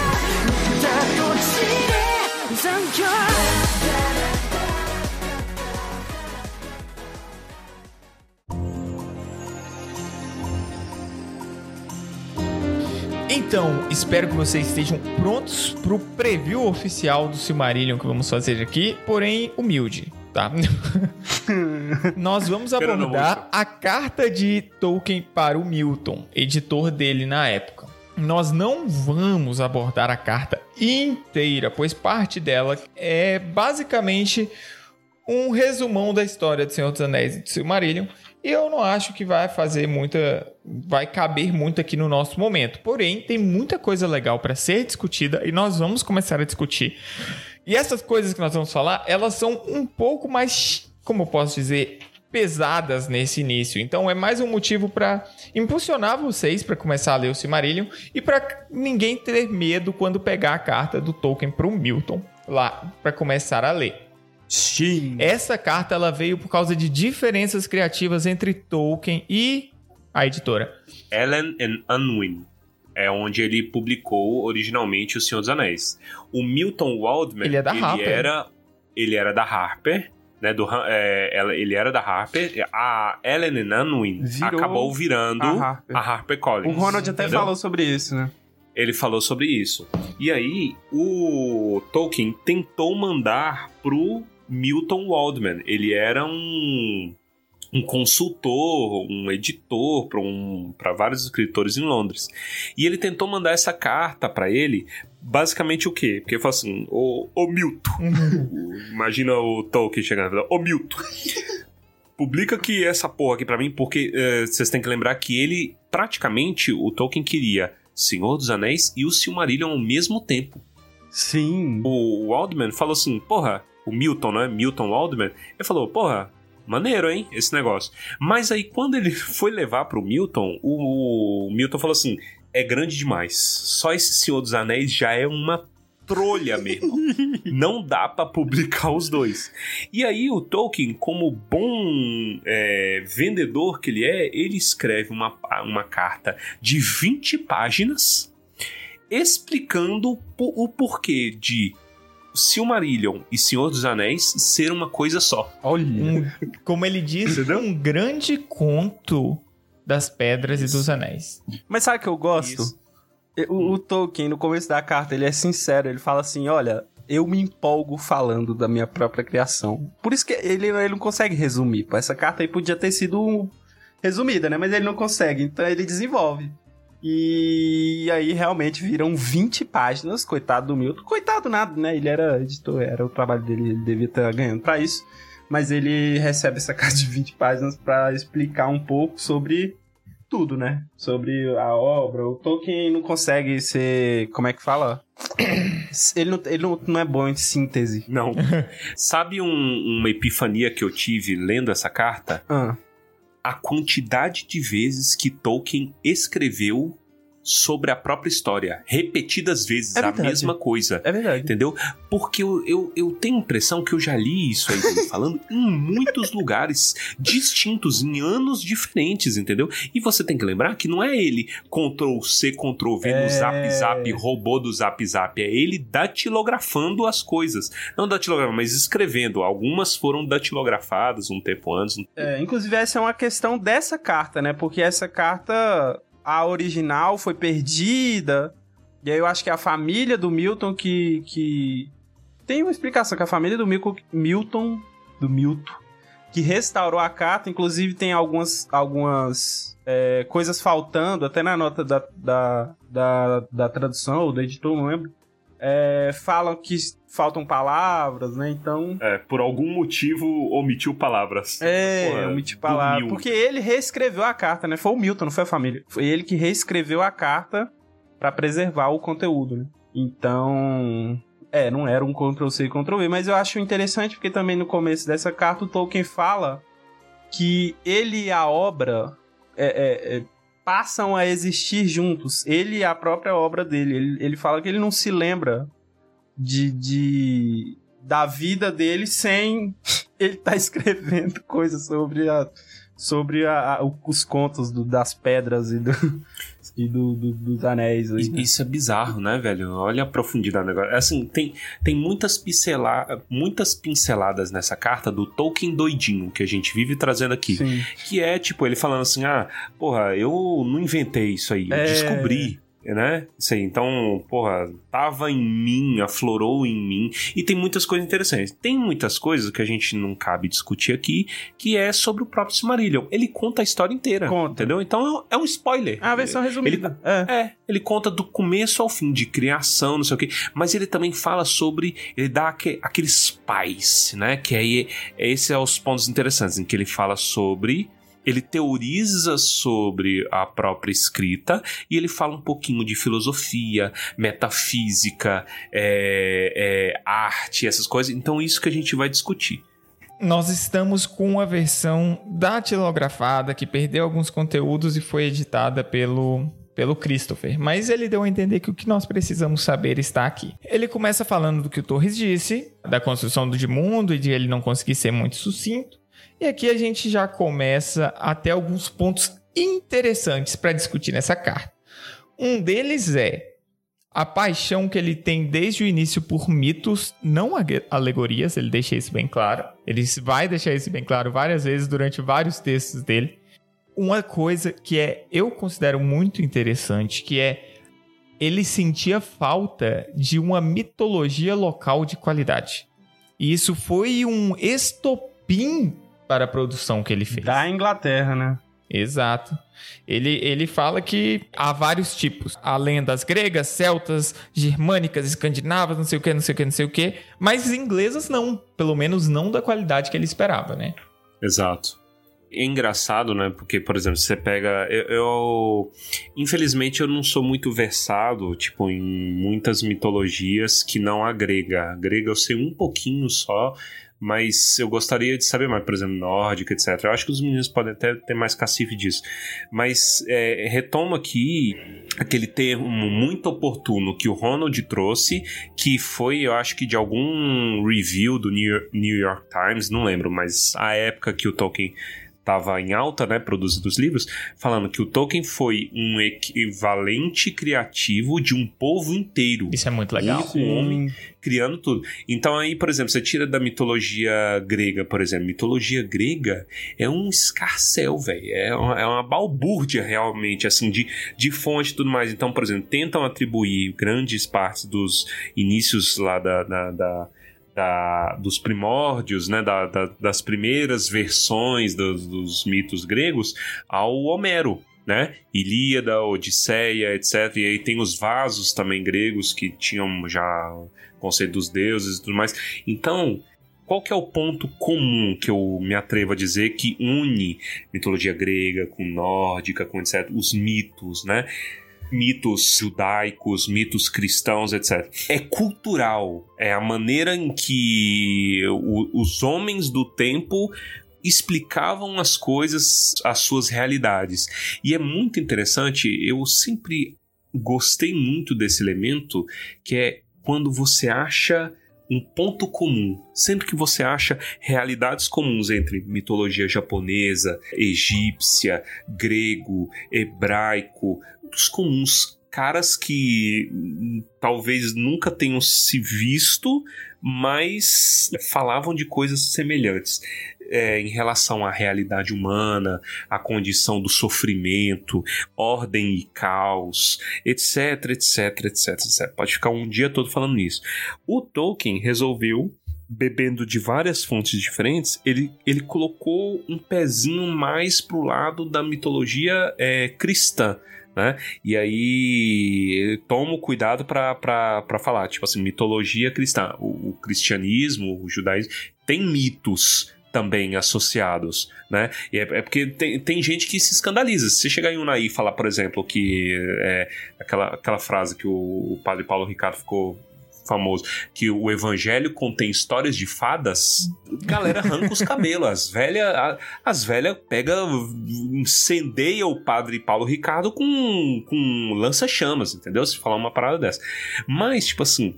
Então, espero que vocês estejam prontos pro preview oficial do Silmarillion que vamos fazer aqui, porém humilde, tá? Nós vamos abordar a carta de Tolkien para o Milton, editor dele na época. Nós não vamos abordar a carta inteira, pois parte dela é basicamente um resumão da história do Senhor dos Anéis e do Silmarillion. Eu não acho que vai fazer muita. vai caber muito aqui no nosso momento. Porém, tem muita coisa legal para ser discutida e nós vamos começar a discutir. E essas coisas que nós vamos falar, elas são um pouco mais, como eu posso dizer, pesadas nesse início. Então é mais um motivo para impulsionar vocês para começar a ler o Silmarillion e para ninguém ter medo quando pegar a carta do Tolkien para o Milton lá para começar a ler. Sim. Essa carta ela veio por causa de diferenças criativas entre Tolkien e a editora. Ellen and Unwin. É onde ele publicou originalmente O Senhor dos Anéis. O Milton Waldman, Ele é da Harper. era ele era da Harper, né, do, é, ela- ele era da Harper. A Ellen and Unwin Virou acabou virando a a Harper. Harper, Collins. O Ronald até entendeu? falou sobre isso, né? Ele falou sobre isso. E aí, o Tolkien tentou mandar pro Milton Waldman. Ele era um, um consultor, um editor para um, pra vários escritores em Londres. E ele tentou mandar essa carta para ele, basicamente o quê? Porque ele falou assim: Ô, ô Milton. Imagina o Tolkien chegando e Ô Milton. Publica aqui essa porra aqui pra mim, porque eh, vocês têm que lembrar que ele, praticamente, o Tolkien queria Senhor dos Anéis e o Silmarillion ao mesmo tempo. Sim. O Waldman falou assim, porra, o Milton, né? Milton Waldman, ele falou, porra, maneiro, hein, esse negócio. Mas aí, quando ele foi levar pro Milton, o, o Milton falou assim, é grande demais. Só esse Senhor dos Anéis já é uma trolha mesmo. Não dá pra publicar os dois. E aí o Tolkien, como bom é, vendedor que ele é, ele escreve uma, uma carta de 20 páginas explicando o porquê de Silmarillion e Senhor dos Anéis ser uma coisa só. Olha. Um, como ele diz, Entendeu? um grande conto das pedras e dos anéis. Mas sabe o que eu gosto? Isso. O, o Tolkien, no começo da carta, ele é sincero. Ele fala assim: olha, eu me empolgo falando da minha própria criação. Por isso que ele, ele não consegue resumir. Essa carta aí podia ter sido resumida, né? Mas ele não consegue. Então ele desenvolve. E aí realmente viram 20 páginas. Coitado do Milton. Coitado nada, né? Ele era editor, era o trabalho dele, ele devia estar ganhando pra isso. Mas ele recebe essa carta de 20 páginas pra explicar um pouco sobre tudo, né? Sobre a obra. O Tolkien não consegue ser. Como é que fala? Ele não, ele não, não é bom em síntese. Não. Sabe um- uma epifania que eu tive lendo essa carta? Ah, A quantidade de vezes que Tolkien escreveu sobre a própria história, repetidas vezes É a mesma coisa. É verdade. Entendeu? Porque eu, eu, eu tenho a impressão que eu já li isso aí falando em muitos lugares distintos, em anos diferentes, entendeu? E você tem que lembrar que não é ele Ctrl C, Ctrl V É. no Zap Zap, robô do Zap Zap. É ele datilografando as coisas. Não datilografando, mas escrevendo. Algumas foram datilografadas um tempo antes. É, inclusive, essa é uma questão dessa carta, né? Porque essa carta, a original, foi perdida. E aí eu acho que é a família do Milton que. que... Tem uma explicação, que a família do Milton, Milton. Do Milton. Que restaurou a carta. Inclusive, tem algumas. algumas é, coisas faltando, até na nota da, da, da, da tradução ou do editor, não lembro. É, falam que faltam palavras, né? Então. É, por algum motivo omitiu palavras. É, Porra, omiti palavra. dormiu. Porque ele reescreveu a carta, né? Foi o Milton, não foi a família. Foi ele que reescreveu a carta pra preservar o conteúdo, né? Então. É, não era um Ctrl-C e Ctrl-V, mas eu acho interessante porque também no começo dessa carta o Tolkien fala que ele e a obra é, é, é, passam a existir juntos. Ele e a própria obra dele. Ele, ele fala que ele não se lembra de, de da vida dele sem ele tá escrevendo coisas sobre a sobre a, a- os contos do- das pedras e, do, e do, do- dos anéis aí, né? Isso é bizarro, né, velho? Olha a profundidade do negócio. Assim, tem, tem muitas, pincela, muitas pinceladas nessa carta do Tolkien doidinho que a gente vive trazendo aqui. Sim. Que é, tipo, ele falando assim: ah, porra, eu não inventei isso aí, eu É. descobri. Né? Então, porra, tava em mim, aflorou em mim. E tem muitas coisas interessantes. Tem muitas coisas que a gente não cabe discutir aqui, que é sobre o próprio Silmarillion. Ele conta a história inteira, Conta. entendeu? Então é um spoiler. A versão resumida. é. É, ele conta do começo ao fim, de criação, não sei o quê. Mas ele também fala sobre. Ele dá aque- aqueles pais, né? Que aí. Esse é os pontos interessantes, em que ele fala sobre. Ele teoriza sobre a própria escrita e ele fala um pouquinho de filosofia, metafísica, é, é, arte, essas coisas. Então, isso que a gente vai discutir. Nós estamos com a versão datilografada que perdeu alguns conteúdos e foi editada pelo pelo Christopher, mas ele deu a entender que o que nós precisamos saber está aqui. Ele começa falando do que o Torres disse, da construção do de mundo e de ele não conseguir ser muito sucinto. E aqui a gente já começa até alguns pontos interessantes para discutir nessa carta. Um deles é a paixão que ele tem desde o início por mitos, não alegorias, ele deixa isso bem claro. Ele vai deixar isso bem claro várias vezes durante vários textos dele. Uma coisa que é eu considero muito interessante, que é ele sentia falta de uma mitologia local de qualidade. E isso foi um estopim para a produção que ele fez. Da Inglaterra, né? Exato. Ele, ele fala que há vários tipos. Há lendas gregas, celtas, germânicas, escandinavas, não sei o que, não sei o que, não sei o que. Mas inglesas não. Pelo menos não da qualidade que ele esperava, né? Exato. É engraçado, né? Porque, por exemplo, você pega. Eu, eu- Infelizmente, eu não sou muito versado, tipo, em muitas mitologias que não a grega. A grega eu sei um pouquinho só, mas eu gostaria de saber mais, por exemplo, nórdica, etc. Eu acho que os meninos podem até ter mais cacife disso. Mas é, retomo aqui aquele termo muito oportuno que o Ronald trouxe, que foi, eu acho que de algum review do New York, Times, não lembro, mas a época que o Tolkien estava em alta, né, produzindo os livros, falando que o Tolkien foi um equivalente criativo de um povo inteiro. Isso é muito legal. Um homem criando tudo. Então aí, por exemplo, você tira da mitologia grega, por exemplo, mitologia grega é um escarcel, velho, é uma, é uma balbúrdia realmente, assim, de, de fonte e tudo mais. Então, por exemplo, tentam atribuir grandes partes dos inícios lá da, da, da- da- dos primórdios, né, da- da- das primeiras versões dos, dos mitos gregos ao Homero, né? Ilíada, Odisseia, etc. E aí tem os vasos também gregos que tinham já conceito dos deuses e tudo mais. Então, qual que é o ponto comum que eu me atrevo a dizer que une mitologia grega com nórdica, com etc. Os mitos, né? Mitos judaicos, mitos cristãos, etc. É cultural. É a maneira em que o- os homens do tempo explicavam as coisas, as suas realidades. E é muito interessante, eu sempre gostei muito desse elemento, que é quando você acha um ponto comum. Sempre que você acha realidades comuns entre mitologia japonesa, egípcia, grego, hebraico, os comuns caras que talvez nunca tenham se visto, mas falavam de coisas semelhantes. É, em relação à realidade humana, à condição do sofrimento, ordem e caos, etc, etc, etc, etc. Pode ficar um dia todo falando nisso. O Tolkien resolveu bebendo de várias fontes diferentes, ele, ele colocou um pezinho mais pro lado da mitologia é, cristã. Né? E aí tomo cuidado para falar, tipo assim, mitologia cristã. O, o cristianismo, o judaísmo, tem mitos também associados, né? E é, é, porque tem, tem gente que se escandaliza. Se você chegar em Unai e falar, por exemplo, que é aquela, aquela frase que o, o padre Paulo Ricardo ficou famoso, que o evangelho contém histórias de fadas, galera arranca os cabelos. As velhas as velhas pega, incendeia o padre Paulo Ricardo com, com lança-chamas, entendeu? Se falar uma parada dessa. Mas, tipo assim,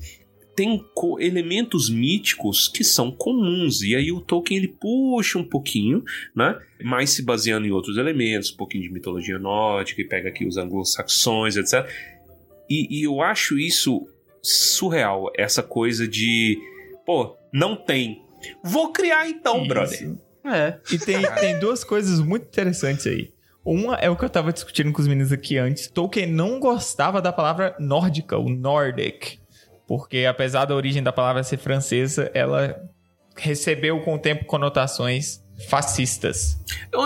tem elementos míticos que são comuns e aí o Tolkien ele puxa um pouquinho, né? Mais se baseando em outros elementos, um pouquinho de mitologia nórdica e pega aqui os anglo-saxões, etc. E, e, eu acho isso surreal, essa coisa de, pô, não tem. Vou criar então, Isso. brother. É. E tem, tem duas coisas muito interessantes aí. Uma é o que eu tava discutindo com os meninos aqui antes. Tolkien não gostava da palavra nórdica, o Nordic. Porque apesar da origem da palavra ser francesa, ela recebeu com o tempo conotações fascistas.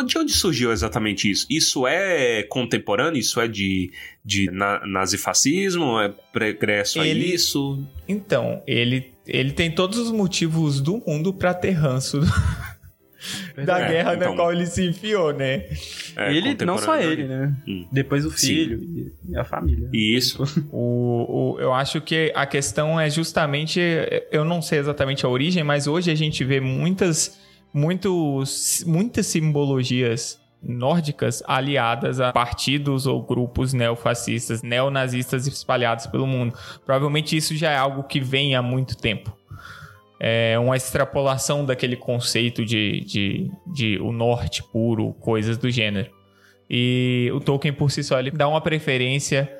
De onde surgiu exatamente isso? Isso é contemporâneo? Isso é de, de na, nazifascismo? É pregresso a isso? Então, ele, ele tem todos os motivos do mundo para ter ranço da é, guerra então, na qual ele se enfiou, né? É, ele, não só ele, né? Hum. Depois o filho Sim. e a família. Isso. o, o, eu acho que a questão é justamente, eu não sei exatamente a origem, mas hoje a gente vê muitas muitos, muitas simbologias nórdicas aliadas a partidos ou grupos neofascistas, neonazistas espalhados pelo mundo. Provavelmente isso já é algo que vem há muito tempo. É uma extrapolação daquele conceito de, de, de o norte puro, coisas do gênero. E o Tolkien por si só ele dá uma preferência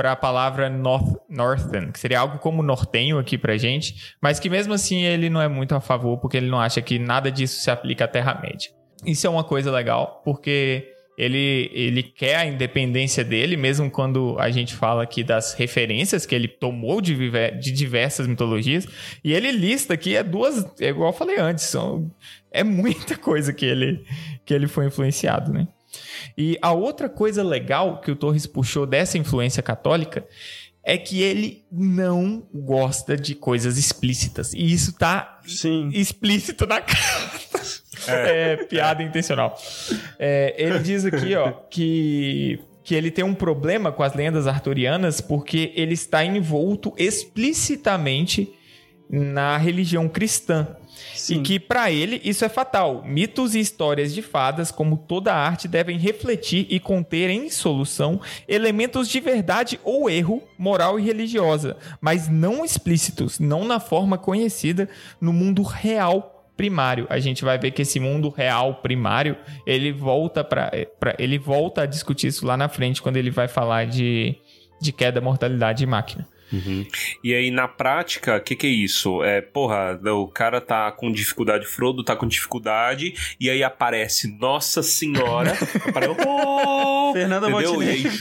para a palavra north, northern, que seria algo como nortenho aqui para gente, mas que mesmo assim ele não é muito a favor, porque ele não acha que nada disso se aplica à Terra-média. Isso é uma coisa legal, porque ele, ele quer a independência dele, mesmo quando a gente fala aqui das referências que ele tomou de, de diversas mitologias. E ele lista aqui, é duas, é igual eu falei antes, são, é muita coisa que ele, que ele foi influenciado, né? E a outra coisa legal que o Torres puxou dessa influência católica é que ele não gosta de coisas explícitas. E isso tá Sim. explícito na carta. É, é piada intencional. É, ele diz aqui, ó, que que ele tem um problema com as lendas arturianas porque ele está envolto explicitamente na religião cristã. Sim. E que para ele isso é fatal. Mitos e histórias de fadas, como toda arte, devem refletir e conter em solução elementos de verdade ou erro moral e religiosa, mas não explícitos, não na forma conhecida no mundo real primário. A gente vai ver que esse mundo real primário, ele volta para ele volta a discutir isso lá na frente quando ele vai falar de de queda, mortalidade e máquina. Uhum. E aí, na prática, o que, que é isso? É, porra, o cara tá com dificuldade, Frodo tá com dificuldade, e aí aparece Nossa Senhora, aparece, oh! Fernanda entendeu? Montenegro.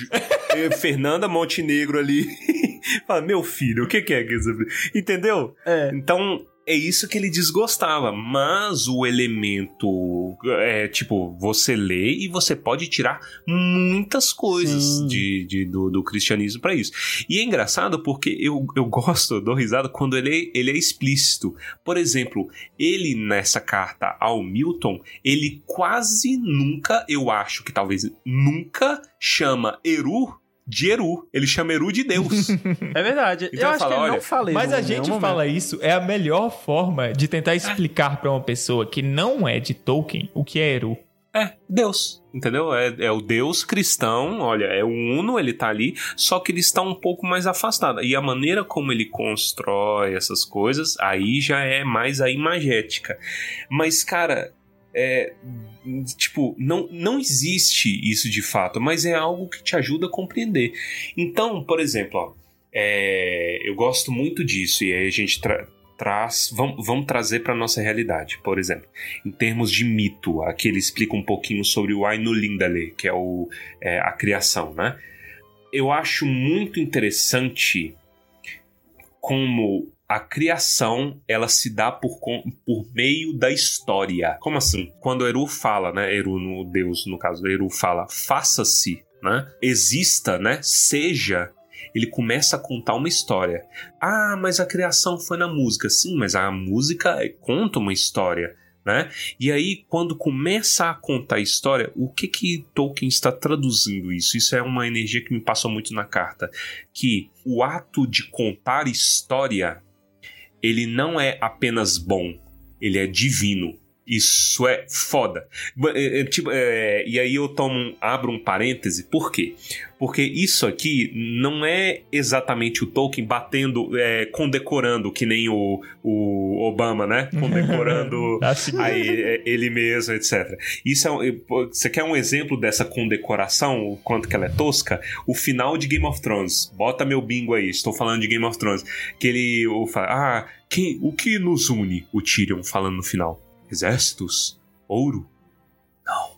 Aí, Fernanda Montenegro ali. Fala, meu filho, o que, que é isso? Entendeu? É. Então, é isso que ele desgostava. Mas o elemento é tipo, você lê e você pode tirar muitas coisas de, de, do, do cristianismo para isso. E é engraçado porque eu, eu gosto, dou risada quando ele, ele é explícito. Por exemplo, ele nessa carta ao Milton, ele quase nunca, eu acho que talvez nunca chama Eru de Eru. Ele chama Eru de Deus. É verdade. Então eu acho falo, que ele não fala Mas a gente fala isso, é a melhor forma de tentar explicar para uma pessoa que não é de Tolkien o que é Eru. É, Deus, entendeu? É, é o Deus cristão, olha, é o uno, ele tá ali, só que ele está um pouco mais afastado. E a maneira como ele constrói essas coisas, aí já é mais a imagética. Mas, cara, é, tipo, não, não existe isso de fato, mas é algo que te ajuda a compreender. Então, por exemplo, ó, é, eu gosto muito disso, e aí a gente tra traz, vamos, trazer para nossa realidade, por exemplo, em termos de mito, aqui ele explica um pouquinho sobre o Ainu Lindale, que é, o, é a criação, né? Eu acho muito interessante como a criação ela se dá por, por meio da história. Como assim? Quando Eru fala, né? Eru, no Deus, no caso, Eru fala, faça-se, né? Exista, né? Seja ele começa a contar uma história. Ah, mas a criação foi na música. Sim, mas a música conta uma história. Né? E aí, quando começa a contar a história, o que que Tolkien está traduzindo isso? Isso é uma energia que me passou muito na carta, que o ato de contar história, ele não é apenas bom, ele é divino. Isso é foda. É, é, tipo, é, e aí eu tomo, abro um parêntese, por quê? Porque isso aqui não é exatamente o Tolkien batendo, é, condecorando, que nem o, o Obama, né? Condecorando aí, é, ele mesmo, etc. Isso é, você quer um exemplo dessa condecoração, o quanto que ela é tosca? O final de Game of Thrones. Bota meu bingo aí, estou falando de Game of Thrones. Que ele fala, ah, quem, o que nos une? O Tyrion falando no final Exércitos? Ouro? Não.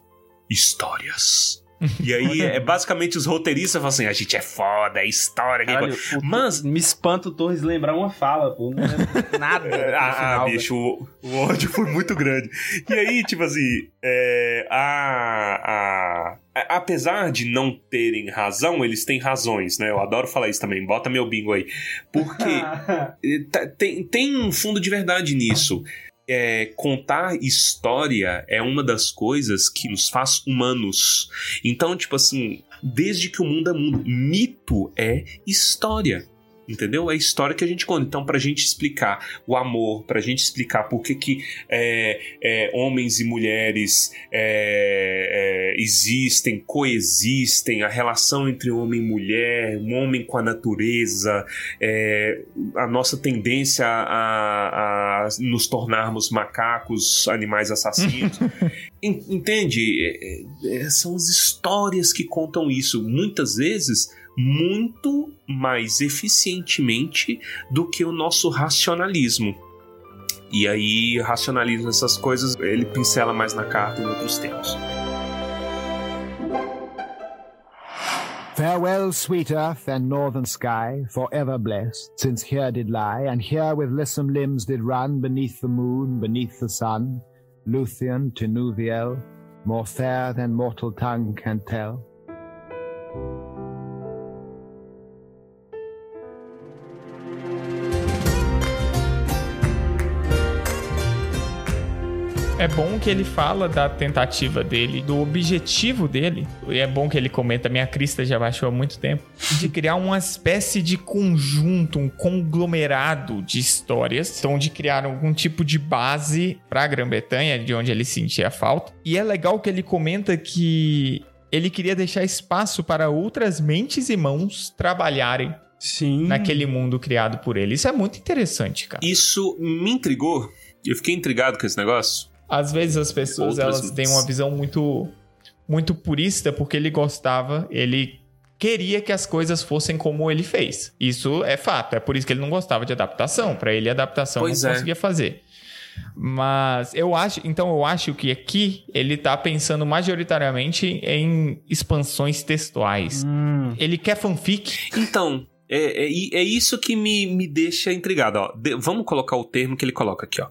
Histórias. E aí é basicamente os roteiristas falam assim: a gente é foda, é história. Caralho, Mas. Me espanta o Torres lembrar uma fala, pô. Não é nada. ah, final, bicho, o, o, ódio foi muito grande. E aí, tipo assim, é, a, a, apesar de não terem razão, eles têm razões, né? Eu adoro falar isso também. Bota meu bingo aí. Porque tá, tem, tem um fundo de verdade nisso é, contar história é uma das coisas que nos faz humanos. Então, tipo assim, desde que o mundo é mundo, mito é história entendeu? É a história que a gente conta. Então, para a gente explicar o amor, para a gente explicar por que, que é, é, homens e mulheres é, é, existem, coexistem, a relação entre homem e mulher, um homem com a natureza, é, a nossa tendência a, a, nos tornarmos macacos, animais assassinos. Entende? É, são as histórias que contam isso. Muitas vezes muito mais eficientemente do que o nosso racionalismo. E aí, racionalismo, essas coisas, ele pincela mais na carta em outros tempos. Farewell, sweet earth and northern sky, forever blessed, since here did lie, and here with lissom limbs did run beneath the moon, beneath the sun, Luthien, Tinuviel, more fair than mortal tongue can tell. É bom que ele fala da tentativa dele, do objetivo dele. E é bom que ele comenta, minha crista já baixou há muito tempo, de criar uma espécie de conjunto, um conglomerado de histórias. Então, de criar algum tipo de base para a Grã-Bretanha, de onde ele sentia falta. E é legal que ele comenta que ele queria deixar espaço para outras mentes e mãos trabalharem Sim. naquele mundo criado por ele. Isso é muito interessante, cara. Isso me intrigou. Eu fiquei intrigado com esse negócio às vezes as pessoas Outras elas têm uma visão muito muito purista porque ele gostava, ele queria que as coisas fossem como ele fez. Isso é fato, é por isso que ele não gostava de adaptação, para ele a adaptação pois não é. conseguia fazer. Mas eu acho, então eu acho que aqui ele tá pensando majoritariamente em expansões textuais. Hum. Ele quer fanfic. Então, é, é, é isso que me, me deixa intrigado. Ó. De, vamos colocar o termo que ele coloca aqui. Ó.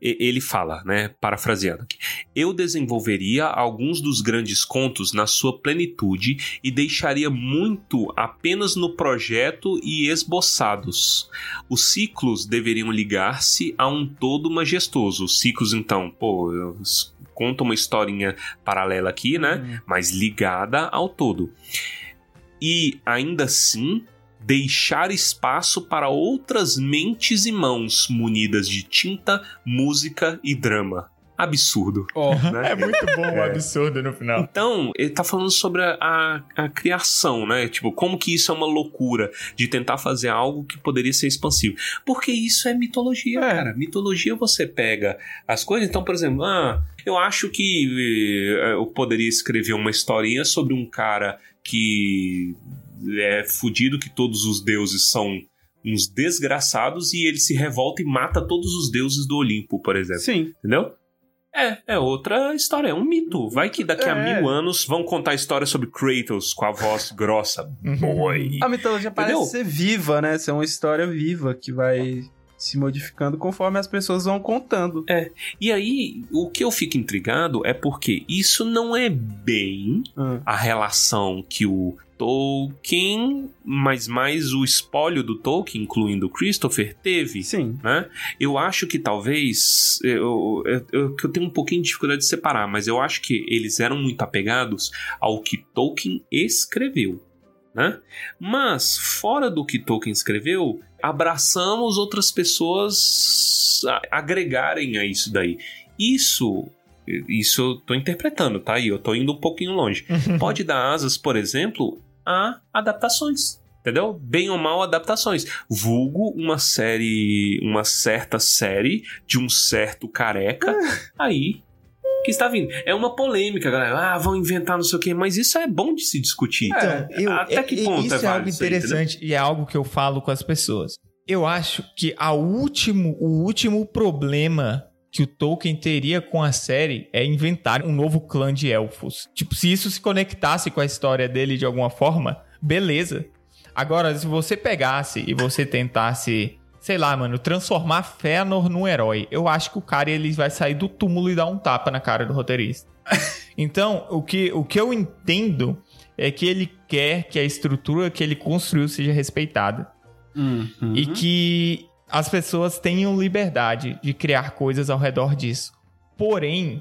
Ele fala, né, parafraseando aqui. Eu desenvolveria alguns dos grandes contos na sua plenitude e deixaria muito apenas no projeto e esboçados. Os ciclos deveriam ligar-se a um todo majestoso. Os ciclos, então, pô, eu conto uma historinha paralela aqui, né, hum. mas ligada ao todo. E ainda assim, deixar espaço para outras mentes e mãos munidas de tinta, música e drama. absurdo. Ó, né? É muito bom o absurdo no final. Então, ele tá falando sobre a, a, a criação, né? Tipo, como que isso é uma loucura de tentar fazer algo que poderia ser expansivo. Porque isso é mitologia, É. cara. Mitologia você pega as coisas. Então, por exemplo, ah, eu acho que eh, eu poderia escrever uma historinha sobre um cara que é fudido, que todos os deuses são uns desgraçados e ele se revolta e mata todos os deuses do Olimpo, por exemplo. sim. Entendeu? É, é outra história, é um mito. Vai que daqui a É. mil anos vão contar a história sobre Kratos com a voz grossa. Boy. A mitologia parece Entendeu? ser viva, né? Ser uma história viva que vai se modificando conforme as pessoas vão contando. E aí, o que eu fico intrigado é porque isso não é bem Ah. a relação que o Tolkien, mas mais o espólio do Tolkien, incluindo o Christopher, teve. Sim. né? Eu acho que talvez. Eu, eu, eu, eu tenho um pouquinho de dificuldade de separar, mas eu acho que eles eram muito apegados ao que Tolkien escreveu. Né? Mas, fora do que Tolkien escreveu, abraçamos outras pessoas a- agregarem a isso daí. Isso. Isso eu tô interpretando, tá? E eu tô indo um pouquinho longe. Pode dar asas, por exemplo, a adaptações. Entendeu? Bem ou mal adaptações. Vulgo uma série, uma certa série de um certo careca aí que está vindo. É uma polêmica, galera. Ah, vão inventar não sei o quê, mas isso é bom de se discutir. Então, eu, Até que é- ponto isso é é, algo isso aí, interessante e é algo que eu falo com as pessoas. Eu acho que a último, o último problema que o Tolkien teria com a série é inventar um novo clã de elfos. Tipo, se isso se conectasse com a história dele de alguma forma, beleza. Agora, se você pegasse e você tentasse, sei lá, mano, transformar Fëanor num herói, eu acho que o cara ele vai sair do túmulo e dar um tapa na cara do roteirista. Então, o que, o que eu entendo é que ele quer que a estrutura que ele construiu seja respeitada. Uhum. E que as pessoas tenham liberdade de criar coisas ao redor disso. Porém,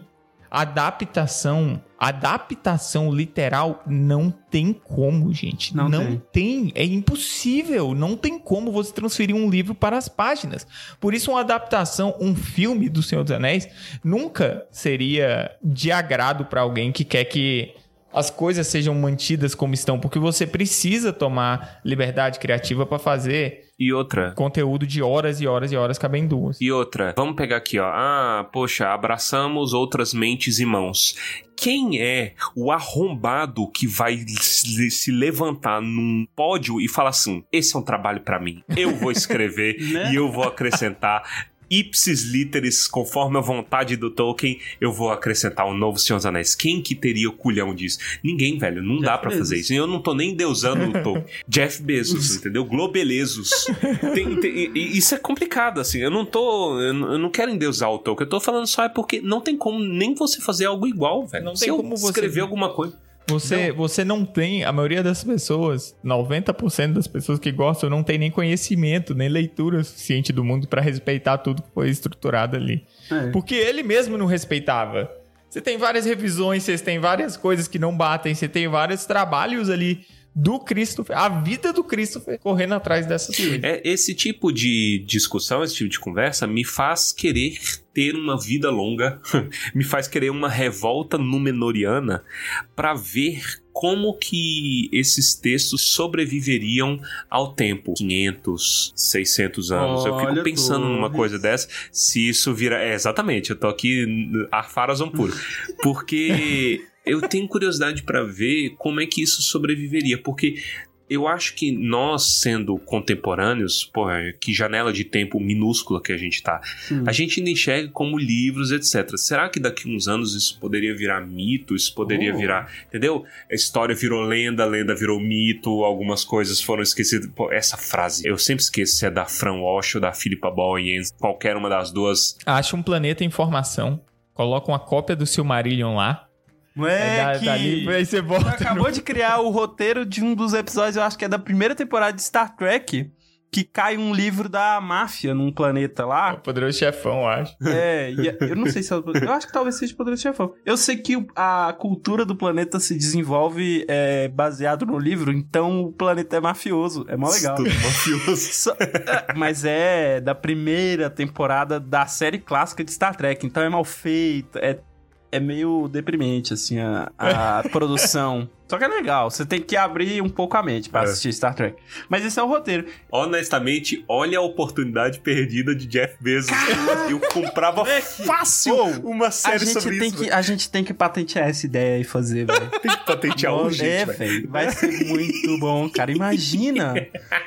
adaptação, adaptação literal não tem como, gente. Não tem. É impossível. Não tem como você transferir um livro para as páginas. Por isso, uma adaptação, um filme do Senhor dos Anéis, nunca seria de agrado para alguém que quer que as coisas sejam mantidas como estão, porque você precisa tomar liberdade criativa para fazer E outra. conteúdo de horas e horas e horas cabem duas. E outra, vamos pegar aqui, ó. Ah, poxa, abraçamos outras mentes e mãos. Quem é o arrombado que vai se levantar num pódio e falar assim: esse é um trabalho pra mim, eu vou escrever Né? e eu vou acrescentar. Ipsis literis, conforme a vontade do Tolkien, eu vou acrescentar um novo Senhor dos Anéis. Quem que teria o culhão disso? Ninguém, velho. Não dá Jeff pra Bezos. fazer isso. Eu não tô nem deusando o Tolkien. Jeff Bezos, entendeu? Globelezos. Tem- tem- isso é complicado, assim. Eu não tô. Eu não quero endeusar o Tolkien. Eu tô falando só é porque não tem como nem você fazer algo igual, velho. Não Se tem como você- escrever alguma coisa. Você, você não tem, a maioria das pessoas, 90% das pessoas que gostam, não tem nem conhecimento, nem leitura suficiente do mundo pra respeitar tudo que foi estruturado ali. É. Porque ele mesmo não respeitava. Você tem várias revisões, você tem várias coisas que não batem, você tem vários trabalhos ali do Christopher, a vida do Christopher correndo atrás dessas coisas. É, esse tipo de discussão, esse tipo de conversa me faz querer ter uma vida longa, me faz querer uma revolta númenoriana pra ver como que esses textos sobreviveriam ao tempo. 500, 600 anos. eu fico pensando numa Torres. coisa dessa, se isso vira... É, exatamente, eu tô aqui a farazão puro. Porque eu tenho curiosidade pra ver como é que isso sobreviveria, porque eu acho que nós, sendo contemporâneos, porra, que janela de tempo minúscula que a gente tá, Sim. a gente ainda enxerga como livros, etc. Será que daqui uns anos isso poderia virar mito? Isso poderia Oh. virar, entendeu? A história virou lenda, a lenda virou mito, algumas coisas foram esquecidas. Pô, essa frase, eu sempre esqueço se é da Fran Walsh ou da Philippa Boyens, qualquer uma das duas. Acha um planeta em formação, coloca uma cópia do Silmarillion lá, Moleque! dali, aí você volta Acabou de criar o roteiro de um dos episódios, eu acho que é da primeira temporada de Star Trek, que cai um livro da máfia num planeta É o lá. poderoso chefão, eu acho. É, e eu não sei se é o- Eu acho que talvez seja o Poderoso Chefão. Eu sei que a cultura do planeta se desenvolve é, baseado no livro, então o planeta é mafioso. É mó legal. Tudo mafioso. Só- é, mas é da primeira temporada da série clássica de Star Trek, então é mal feito, é, é meio deprimente, assim, a, a produção. Só que é legal, você tem que abrir um pouco a mente pra É. assistir Star Trek. Mas esse é o roteiro. Honestamente, olha a oportunidade perdida de Jeff Bezos. Eu comprava fácil uma A série gente, sobre tem isso. que, a gente tem que patentear essa ideia e fazer, velho. Tem que patentear Nossa, urgente, é, velho. Vai ser muito bom, cara. Imagina.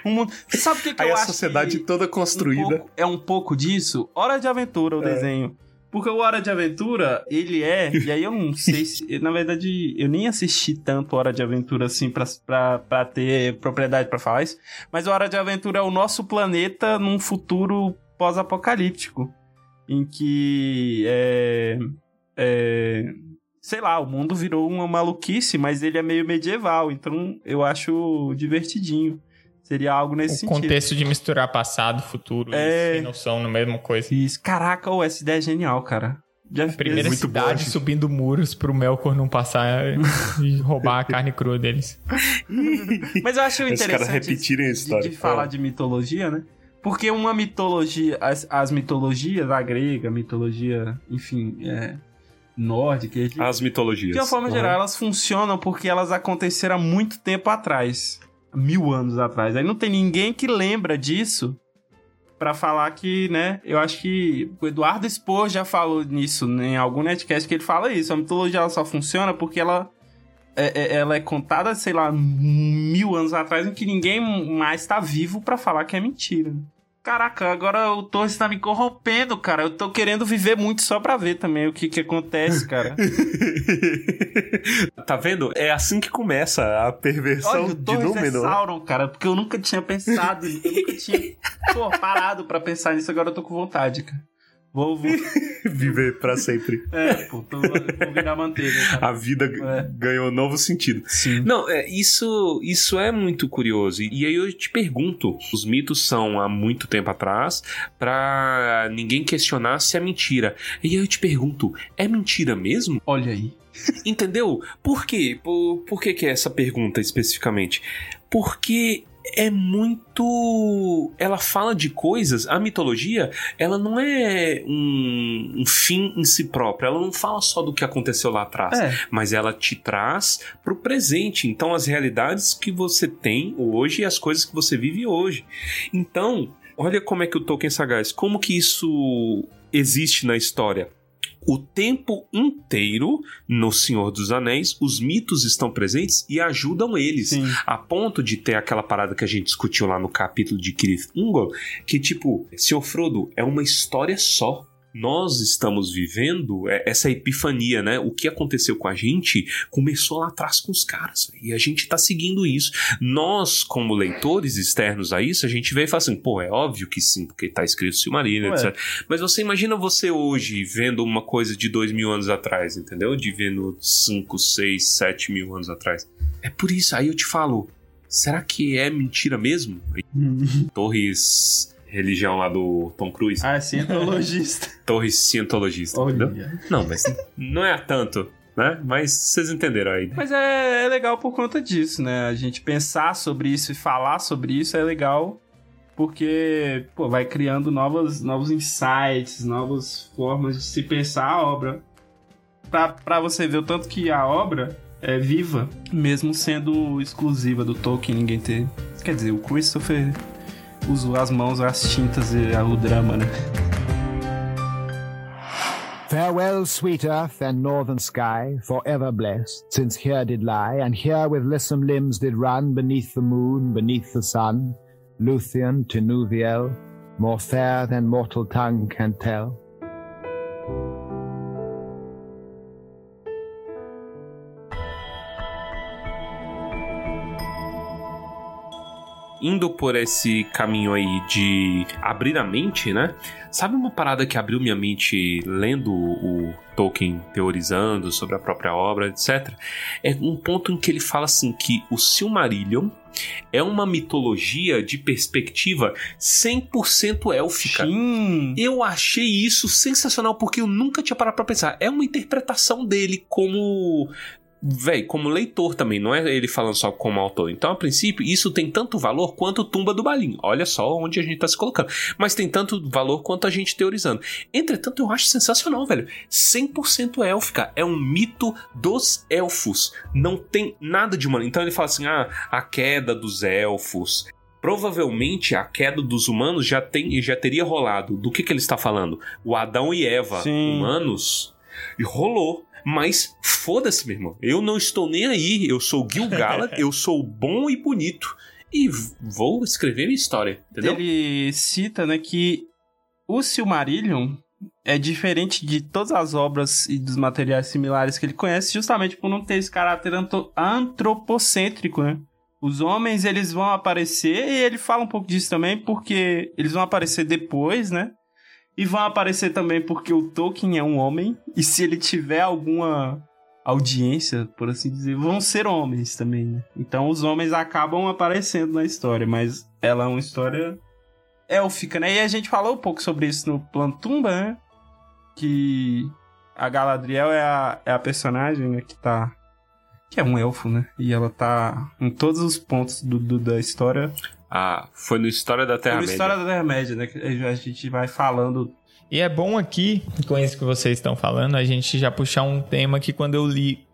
Um mundo... Sabe o que, que Aí eu a acho sociedade que toda um construída. pouco- é um pouco disso? Hora de Aventura, o É. desenho. Porque o Hora de Aventura, ele é... E aí eu não sei se... Na verdade, eu nem assisti tanto Hora de Aventura assim pra, pra, pra ter propriedade pra falar isso. Mas o Hora de Aventura é o nosso planeta num futuro pós-apocalíptico. Em que... É, é, sei lá, o mundo virou uma maluquice, mas ele é meio medieval. Então eu acho divertidinho. Seria algo nesse O sentido. contexto de misturar passado, futuro É. e noção na mesma coisa. Isso. Caraca, ô, essa ideia é genial, cara. Jeff A primeira Muito cidade gente. subindo muros pro Melkor não passar e roubar a carne crua deles. Mas eu acho Os interessante caras repetirem a de- história. De, falar de mitologia, né? Porque uma mitologia, as, as mitologias, a grega, a mitologia, enfim, é, nórdica, de, As mitologias. de uma forma Uhum. geral, elas funcionam porque elas aconteceram há muito tempo atrás. Mil anos atrás. Aí não tem ninguém que lembra disso pra falar que, né? Eu acho que o Eduardo Spor já falou nisso em algum netcast que ele fala isso. A mitologia ela só funciona porque ela é, é- ela é contada, sei lá, mil anos atrás, em que ninguém mais tá vivo pra falar que é mentira. Caraca, agora o Torres tá me corrompendo, cara. Eu tô querendo viver muito só pra ver também o que que acontece, cara. tá vendo? É assim que começa a perversão Olha, o de é Númenor. Sauron, cara, porque eu nunca tinha pensado, eu nunca tinha pô, parado pra pensar nisso, agora eu tô com vontade, cara. Vou, vou Viver pra sempre. é, pô, tô, vou virar manteiga, cara. A vida É. ganhou novo sentido. Sim. Não, é, isso, isso é muito curioso. E, e aí eu te pergunto: os mitos são há muito tempo atrás pra ninguém questionar se é mentira. E aí eu te pergunto: é mentira mesmo? Olha aí. Entendeu? Por quê? Por, por que, que é essa pergunta especificamente? Porque é muito. Ela fala de coisas. A mitologia, ela não é um, um fim em si própria. Ela não fala só do que aconteceu lá atrás É, mas ela te traz pro presente. Então, as realidades que você tem hoje e as coisas que você vive hoje. Então, olha como é que o Tolkien sagaz, como que isso existe na história. O tempo inteiro no Senhor dos Anéis, os mitos estão presentes e ajudam eles. sim. A ponto de ter aquela parada que a gente discutiu lá no capítulo de Kirith Ungol, que tipo, Senhor Frodo, é uma história só. Nós estamos vivendo é, essa epifania, né? O que aconteceu com a gente começou lá atrás com os caras. E a gente tá seguindo isso. Nós, como leitores externos a isso, a gente vê e fala assim, pô, é óbvio que sim, porque tá escrito Silmarillion, Ué. etc. Mas você imagina você hoje vendo uma coisa de dois mil anos atrás, entendeu? De vendo cinco, seis, sete mil anos atrás. É por isso, aí eu te falo, será que é mentira mesmo? Torres religião lá do Tom Cruise, ah, cientologista. Torres cientologista, entendeu? Olha. Não, mas não é tanto, né? Mas vocês entenderam aí. Mas é, é legal por conta disso, né? A gente pensar sobre isso e falar sobre isso é legal porque pô, vai criando novas, novos insights, novas formas de se pensar a obra. Pra, pra você ver o tanto que a obra é viva, mesmo sendo exclusiva do Tolkien, ninguém ter. Quer dizer, o Christopher usou as mãos, as tintas e o drama, né? Farewell, sweet earth and northern sky, forever blessed, since here did lie, and here with lissome limbs did run beneath the moon, beneath the sun, Luthien, Tinuviel, more fair than mortal tongue can tell. Indo por esse caminho aí de abrir a mente, né? Sabe uma parada que abriu minha mente lendo o Tolkien teorizando sobre a própria obra, etc. É um ponto em que ele fala assim que o Silmarillion é uma mitologia de perspectiva 100% élfica. Sim. Eu achei isso sensacional porque eu nunca tinha parado pra pensar. É uma interpretação dele como Véi, como leitor também, não é ele falando só como autor. Então, a princípio, isso tem tanto valor quanto Tumba do Balim. Olha só onde a gente tá se colocando. Mas tem tanto valor quanto a gente teorizando. Entretanto, eu acho sensacional, velho. 100% élfica. É um mito dos elfos. Não tem nada de humano. Então ele fala assim: ah, a queda dos elfos. Provavelmente a queda dos humanos já, tem, já teria rolado. Do que, que ele está falando? O Adão e Eva, Sim. humanos, e rolou. Mas foda-se, meu irmão. Eu não estou nem aí. Eu sou Gil Gala, eu sou bom e bonito. E vou escrever minha história, entendeu? Ele cita, né, que o Silmarillion é diferente de todas as obras e dos materiais similares que ele conhece, justamente por não ter esse caráter antropocêntrico, né? Os homens, eles vão aparecer, e ele fala um pouco disso também, porque eles vão aparecer depois, né? E vão aparecer também porque o Tolkien é um homem, e se ele tiver alguma audiência, por assim dizer, vão ser homens também, né? Então os homens acabam aparecendo na história, mas ela é uma história élfica, né? E a gente falou um pouco sobre isso no Plantumba, né? Que a Galadriel é a, é a personagem, né? Que tá... Que é um elfo, né? E ela tá em todos os pontos do, do- da história. Ah, foi no História da Terra-média. história da Terra-média, né? Que a gente vai falando... E é bom aqui, com isso que vocês estão falando, a gente já puxar um tema que quando eu li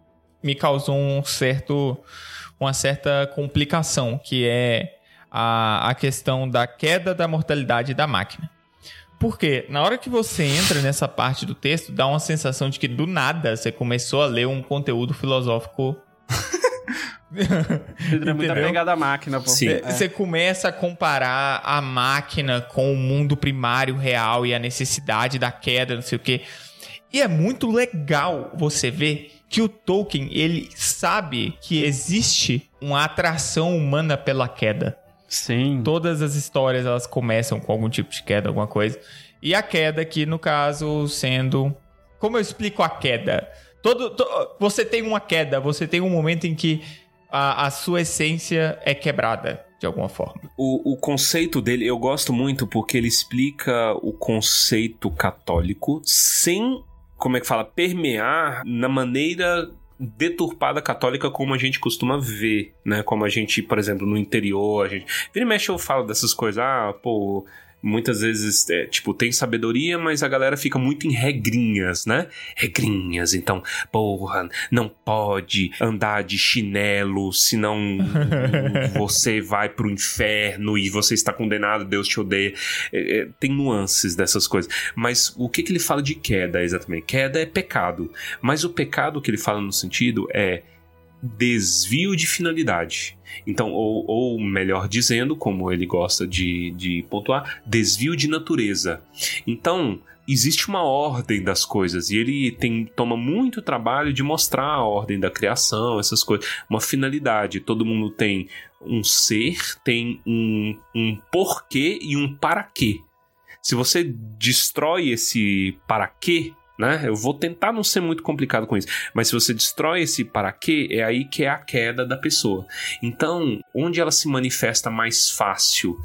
me causou um certo, uma certa complicação, que é a, a questão da queda da mortalidade da máquina. Porque na hora que você entra nessa parte do texto, dá uma sensação de que do nada você começou a ler um conteúdo filosófico. Pedro é muito Entendeu? apegado à máquina, pô. Sim. É. Você começa a comparar a máquina com o mundo primário real e a necessidade da queda, não sei o quê. E é muito legal você ver que o Tolkien, ele sabe que existe uma atração humana pela queda. Sim. Todas as histórias, elas começam com algum tipo de queda, alguma coisa. E a queda aqui, no caso, sendo... Como eu explico a queda? Todo, to- você tem uma queda, você tem um momento em que a, a sua essência é quebrada, de alguma forma. O, o conceito dele, eu gosto muito porque ele explica o conceito católico sem, como é que fala, permear na maneira deturpada católica como a gente costuma ver, né? Como a gente, por exemplo, no interior, a gente... Vira e mexe eu falo dessas coisas, ah, pô... Muitas vezes, é, tipo, tem sabedoria, mas a galera fica muito em regrinhas, né? Regrinhas, então, porra, não pode andar de chinelo, senão você vai pro inferno e você está condenado, Deus te odeia. É, é, tem nuances dessas coisas. Mas o que, que ele fala de queda exatamente? Queda é pecado. Mas o pecado que ele fala no sentido é desvio de finalidade. Então, ou, ou melhor dizendo, como ele gosta de, de pontuar, desvio de natureza. Então, existe uma ordem das coisas e ele tem, toma muito trabalho de mostrar a ordem da criação, essas coisas, uma finalidade. Todo mundo tem um ser, tem um, um porquê e um para quê. Se você destrói esse para quê, né? Eu vou tentar não ser muito complicado com isso, mas se você destrói esse para quê, é aí que é a queda da pessoa. Então, onde ela se manifesta mais fácil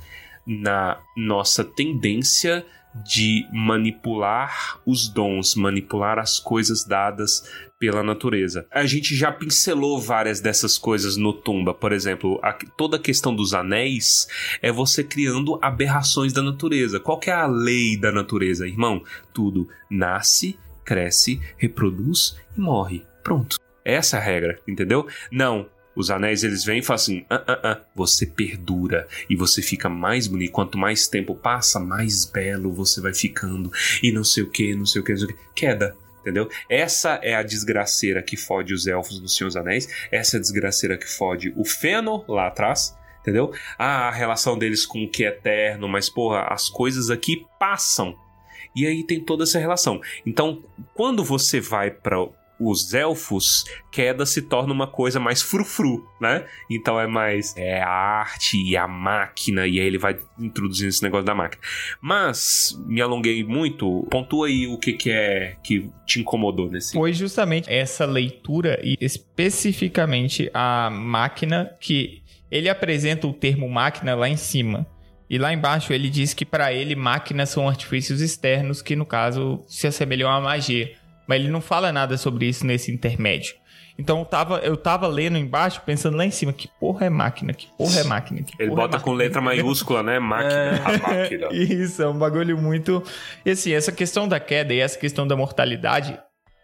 na nossa tendência de manipular os dons, manipular as coisas dadas pela natureza. A gente já pincelou várias dessas coisas no Tumba, por exemplo, a- toda a questão dos anéis é você criando aberrações da natureza. Qual é a lei da natureza, irmão? Tudo nasce, cresce, reproduz e morre. Pronto. Essa é a regra, entendeu? Não. Os anéis eles vêm e falam assim: ah, ah, ah, você perdura e você fica mais bonito. Quanto mais tempo passa, mais belo você vai ficando. E não sei o que, não sei o que, não sei o que. Queda. Entendeu? Essa é a desgraceira que fode os elfos no Senhor dos Anéis. Essa é a desgraceira que fode o Fëanor lá atrás. Entendeu? Ah, a relação deles com o que é eterno, mas porra, as coisas aqui passam. E aí tem toda essa relação. Então, quando você vai para os elfos, queda se torna uma coisa mais frufru, né? Então é mais é a arte e a máquina, e aí ele vai introduzindo esse negócio da máquina. Mas me alonguei muito. Pontua aí o que, que é que te incomodou nesse. Foi justamente essa leitura e especificamente a máquina que ele apresenta o termo máquina lá em cima. E lá embaixo ele diz que para ele máquinas são artifícios externos que no caso se assemelham à magia. Mas ele não fala nada sobre isso nesse intermédio. Então eu tava, eu tava lendo embaixo, pensando lá em cima, que porra é máquina? Que porra é máquina? Que Ele porra é bota com máquina? letra maiúscula, né? Máquina, a máquina. Isso, é um bagulho muito. E assim, essa questão da queda e essa questão da mortalidade,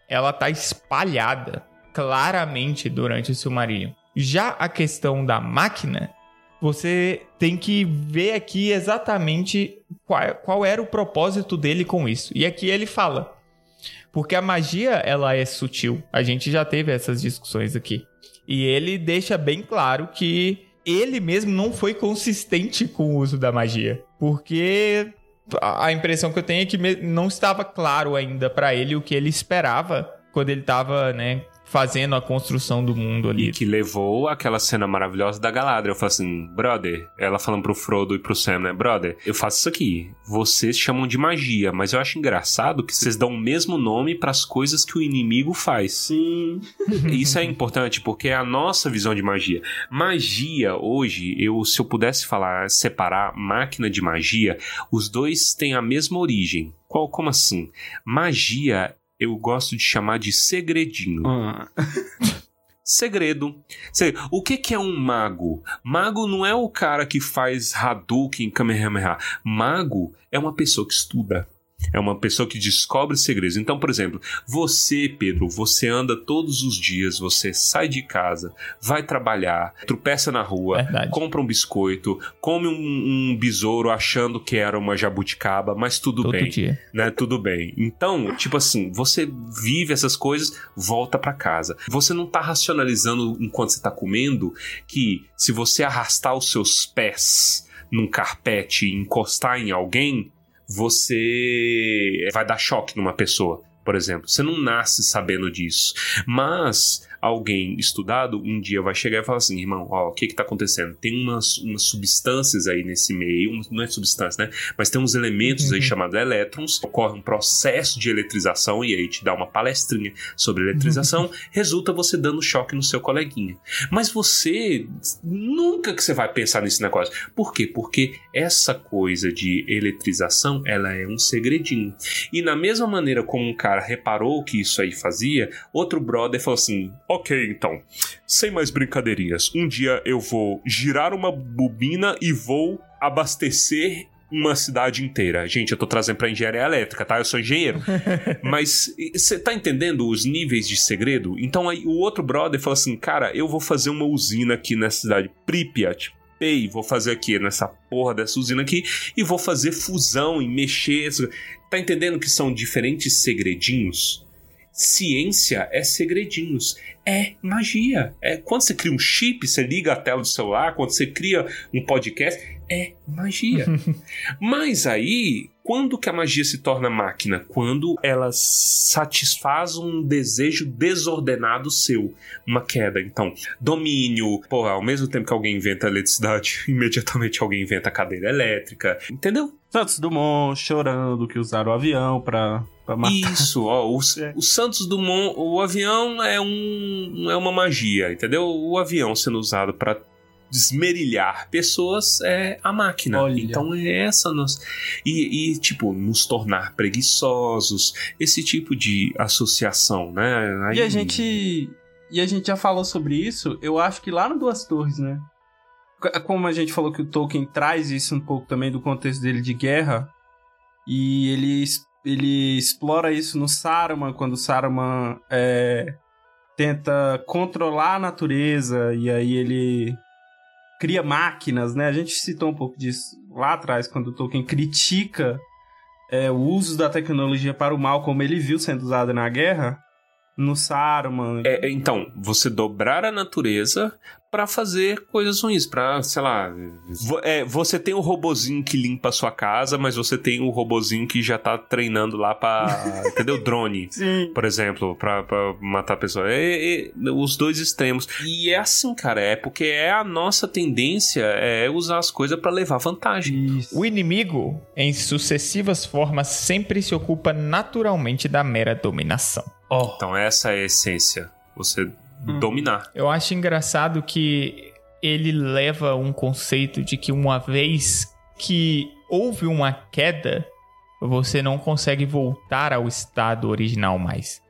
ela tá espalhada claramente durante o Silmarillion. Já a questão da máquina, você tem que ver aqui exatamente qual, qual era o propósito dele com isso. E aqui ele fala. Porque a magia, ela é sutil. A gente já teve essas discussões aqui. E ele deixa bem claro que ele mesmo não foi consistente com o uso da magia. Porque a impressão que eu tenho é que não estava claro ainda pra ele o que ele esperava quando ele tava, né, fazendo a construção do mundo ali. E que levou aquela cena maravilhosa da Galadriel. Eu falo assim, brother, ela falando pro Frodo e pro Sam, né? Brother, eu faço isso aqui. Vocês chamam de magia, mas eu acho engraçado que vocês dão o mesmo nome pras coisas que o inimigo faz. Sim. Isso é importante porque é a nossa visão de magia. Magia, hoje, eu se eu pudesse falar, separar máquina de magia, os dois têm a mesma origem. Qual, como assim? Magia eu gosto de chamar de segredinho. Ah, Segredo. Se- O que, que é um mago? Mago não é o cara que faz Hadouken, Kamehameha. Mago é uma pessoa que estuda. É uma pessoa que descobre segredos. Então, por exemplo, você, Pedro, você anda todos os dias, você sai de casa, vai trabalhar, tropeça na rua, Verdade. compra um biscoito, come um, um besouro achando que era uma jabuticaba, mas tudo Todo bem dia. né? Tudo bem. Então, tipo assim, você vive essas coisas, volta pra casa. Você não tá racionalizando enquanto você tá comendo que se você arrastar os seus pés num carpete e encostar em alguém, você vai dar choque numa pessoa. Por exemplo, você não nasce sabendo disso. Mas alguém estudado um dia vai chegar e falar assim: irmão, ó, o que que tá acontecendo? Tem umas, umas substâncias aí nesse meio, não é substância, né? Mas tem uns elementos aí chamados elétrons, ocorre um processo de eletrização e aí te dá uma palestrinha sobre eletrização, resulta você dando choque no seu coleguinha. Mas você nunca que você vai pensar nesse negócio. Por quê? Porque essa coisa de eletrização, ela é um segredinho. E na mesma maneira como um cara reparou que isso aí fazia, outro brother falou assim: "OK, então, sem mais brincadeirinhas. Um dia eu vou girar uma bobina e vou abastecer uma cidade inteira. Gente, eu tô trazendo pra engenharia elétrica, tá? Eu sou engenheiro. Mas você tá entendendo os níveis de segredo? Então aí o outro brother falou assim: "Cara, eu vou fazer uma usina aqui nessa cidade Pripyat. Ei, vou fazer aqui nessa porra dessa usina aqui e vou fazer fusão e mexer. Tá entendendo que são diferentes segredinhos? Ciência é segredinhos, é magia. É quando você cria um chip, você liga a tela do celular, quando você cria um podcast, é magia. Mas aí, quando que a magia se torna máquina? Quando ela satisfaz um desejo desordenado seu, uma queda. Então, domínio, porra, ao mesmo tempo que alguém inventa eletricidade, imediatamente alguém inventa cadeira elétrica, entendeu? Santos Dumont chorando que usaram o avião pra, pra matar. Isso, ó, o, É. o Santos Dumont, o avião é um é uma magia, entendeu? O avião sendo usado para esmerilhar pessoas é a máquina. Olha. Então é essa nossa e, e tipo nos tornar preguiçosos, esse tipo de associação, né? Aí- E a gente. E a gente já falou sobre isso, eu acho que lá no Duas Torres, né? Como a gente falou que o Tolkien traz isso um pouco também do contexto dele de guerra, e ele, es- ele explora isso no Saruman, quando o Saruman é, tenta controlar a natureza, e aí ele cria máquinas, né? A gente citou um pouco disso lá atrás, quando o Tolkien critica é, o uso da tecnologia para o mal, como ele viu sendo usado na guerra, no Saruman. É, então, você dobrar a natureza pra fazer coisas ruins, pra, sei lá, é, você tem o robozinho que limpa a sua casa, mas você tem o robozinho que já tá treinando lá pra, entendeu? Drone. Sim. Por exemplo, pra, pra matar a pessoa. É, é, os dois extremos. E é assim, cara, é porque é a nossa tendência é usar as coisas pra levar vantagem. Isso. O inimigo, em sucessivas formas, sempre se ocupa naturalmente da mera dominação. Então essa é a essência. Você dominar. Eu acho engraçado que ele leva um conceito de que uma vez que houve uma queda, você não consegue voltar ao estado original mais.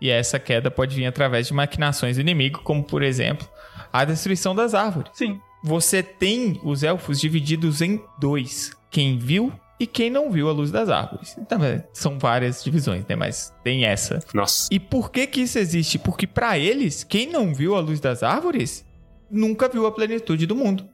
E essa queda pode vir através de maquinações do inimigo, como por exemplo, a destruição das árvores. Sim. Você tem os elfos divididos em dois: quem viu e quem não viu a luz das árvores. Também são várias divisões, né? Mas tem essa. Nossa. E por que que isso existe? Porque para eles, quem não viu a luz das árvores nunca viu a plenitude do mundo.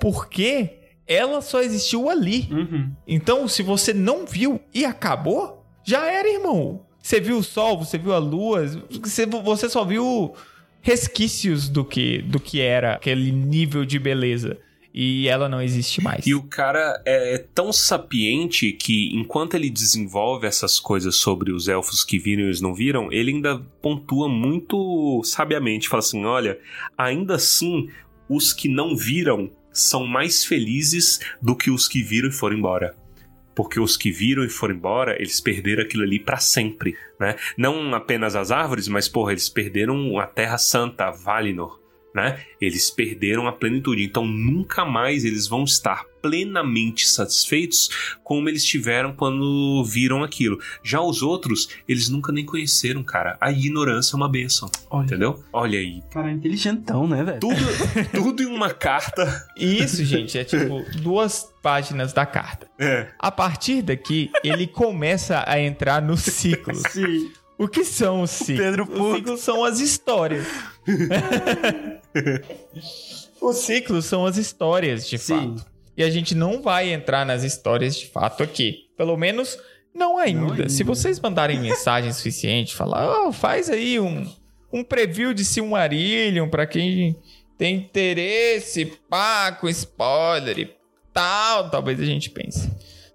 Porque ela só existiu ali. Uhum. Então, se você não viu e acabou, já era, irmão. Você viu o sol, você viu a lua, você, você só viu resquícios do que, do que era aquele nível de beleza. E ela não existe mais. E o cara é tão sapiente que, enquanto ele desenvolve essas coisas sobre os elfos que viram e os não viram, ele ainda pontua muito sabiamente. Fala assim: olha, ainda assim, os que não viram são mais felizes do que os que viram e foram embora. Porque os que viram e foram embora, eles perderam aquilo ali para sempre, né? Não apenas as árvores, mas, porra, eles perderam a Terra Santa, Valinor, né? Eles perderam a plenitude. Então, nunca mais eles vão estar plenamente satisfeitos como eles tiveram quando viram aquilo. Já os outros, eles nunca nem conheceram, cara. A ignorância é uma benção, Olha. entendeu? Olha aí. Cara, inteligentão, né, velho? Tudo, tudo em uma carta. E isso, gente, é tipo duas páginas da carta. É. A partir daqui, ele começa a entrar nos ciclos. Sim. O que são os ciclos? Pedro os Puto. ciclos são as histórias. os ciclos são as histórias, de Sim. fato. E a gente não vai entrar nas histórias de fato aqui. Pelo menos não ainda. Não ainda. Se vocês mandarem mensagem suficiente, falar, "Oh, faz aí um, um preview de Silmarillion pra quem tem interesse, pá, com spoiler e tal, talvez a gente pense.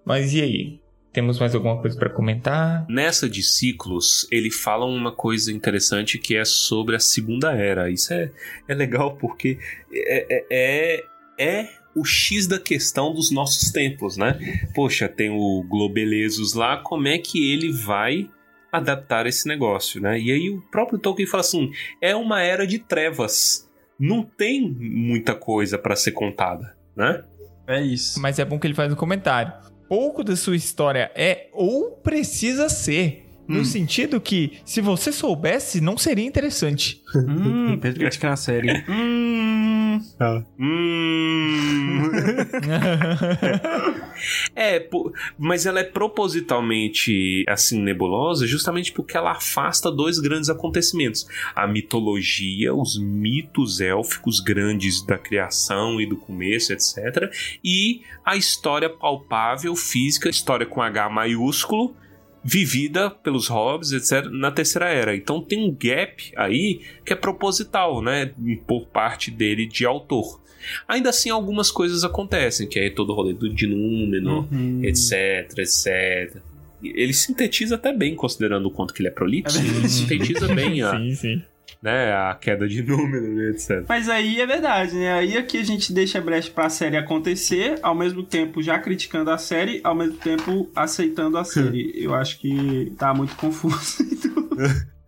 Mas e aí? Temos mais alguma coisa pra comentar? Nessa de ciclos, ele fala uma coisa interessante que é sobre a Segunda Era. Isso é, é legal porque é, é, é, é o X da questão dos nossos tempos, né? Poxa, tem o Globelesos lá, como é que ele vai adaptar esse negócio, né? E aí o próprio Tolkien fala assim: é uma era de trevas. Não tem muita coisa pra ser contada, né? É isso. Mas é bom que ele faz um comentário. Pouco da sua história é ou precisa ser. No sentido que, se você soubesse, não seria interessante. Hum, Pedro critica na série. hum. Hum. É, mas ela é propositalmente assim nebulosa justamente porque ela afasta dois grandes acontecimentos: a mitologia, os mitos élficos grandes da criação e do começo, etc., e a história palpável, física, história com H maiúsculo, vivida pelos hobbits, etc., na Terceira Era. Então tem um gap aí que é proposital, né, por parte dele de autor. Ainda assim, algumas coisas acontecem, que é todo o rolê do de Númenor, Uhum. etc, etc. Ele sintetiza até bem, considerando o quanto que ele é prolixo. É ele sintetiza bem a, sim, sim. Né, a queda de Númenor, etc. Mas aí é verdade, né? Aí aqui a gente deixa brecha pra série acontecer, ao mesmo tempo já criticando a série, ao mesmo tempo aceitando a série. Eu acho que tá muito confuso.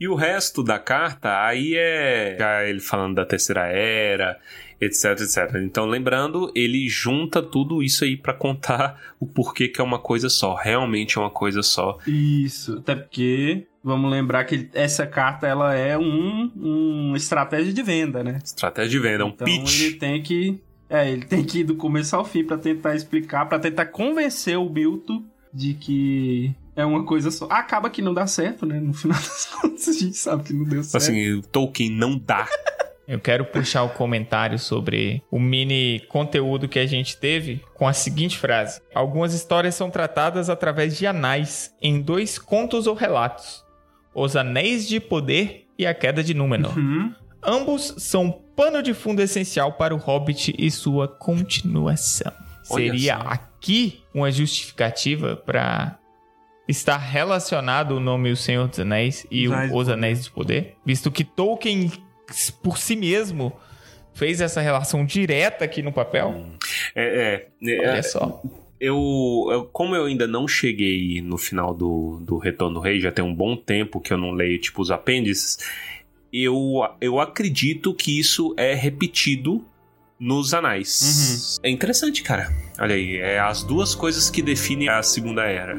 E o resto da carta, aí é já ele falando da terceira era, etc, etc. Então, lembrando, ele junta tudo isso aí pra contar o porquê que é uma coisa só. Realmente é uma coisa só. Isso, até porque vamos lembrar que essa carta ela é um, uma estratégia de venda, né? Estratégia de venda, é um então pitch. ele tem que é, ele tem que ir do começo ao fim pra tentar explicar, pra tentar convencer o Milton de que é uma coisa só. Acaba que não dá certo, né? No final das contas a gente sabe que não deu certo. Assim, o Tolkien não dá. Eu quero puxar o comentário sobre o mini conteúdo que a gente teve com a seguinte frase: Algumas histórias são tratadas através de anais, em dois contos ou relatos: Os Anéis de Poder e a Queda de Númenor. Uhum. Ambos são pano de fundo essencial para o Hobbit e sua continuação. Olha Seria só. aqui uma justificativa para estar relacionado o nome O Senhor dos Anéis e Os Anéis Os Poder. Anéis do Poder, visto que Tolkien por si mesmo fez essa relação direta aqui no papel. É, é, é, Olha só. Eu, eu- como eu ainda não cheguei no final do, do Retorno do Rei, já tem um bom tempo que eu não leio, tipo, os apêndices, eu, eu acredito que isso é repetido nos anais. É interessante, cara. Olha aí, é as duas coisas que definem a Segunda Era.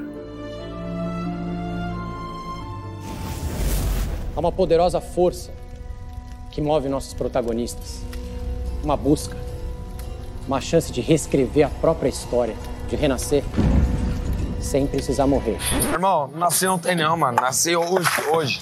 Há uma poderosa força que move nossos protagonistas. Uma busca, uma chance de reescrever a própria história, de renascer sem precisar morrer. Irmão, nascer não tem não, mano. Nasceu hoje, hoje.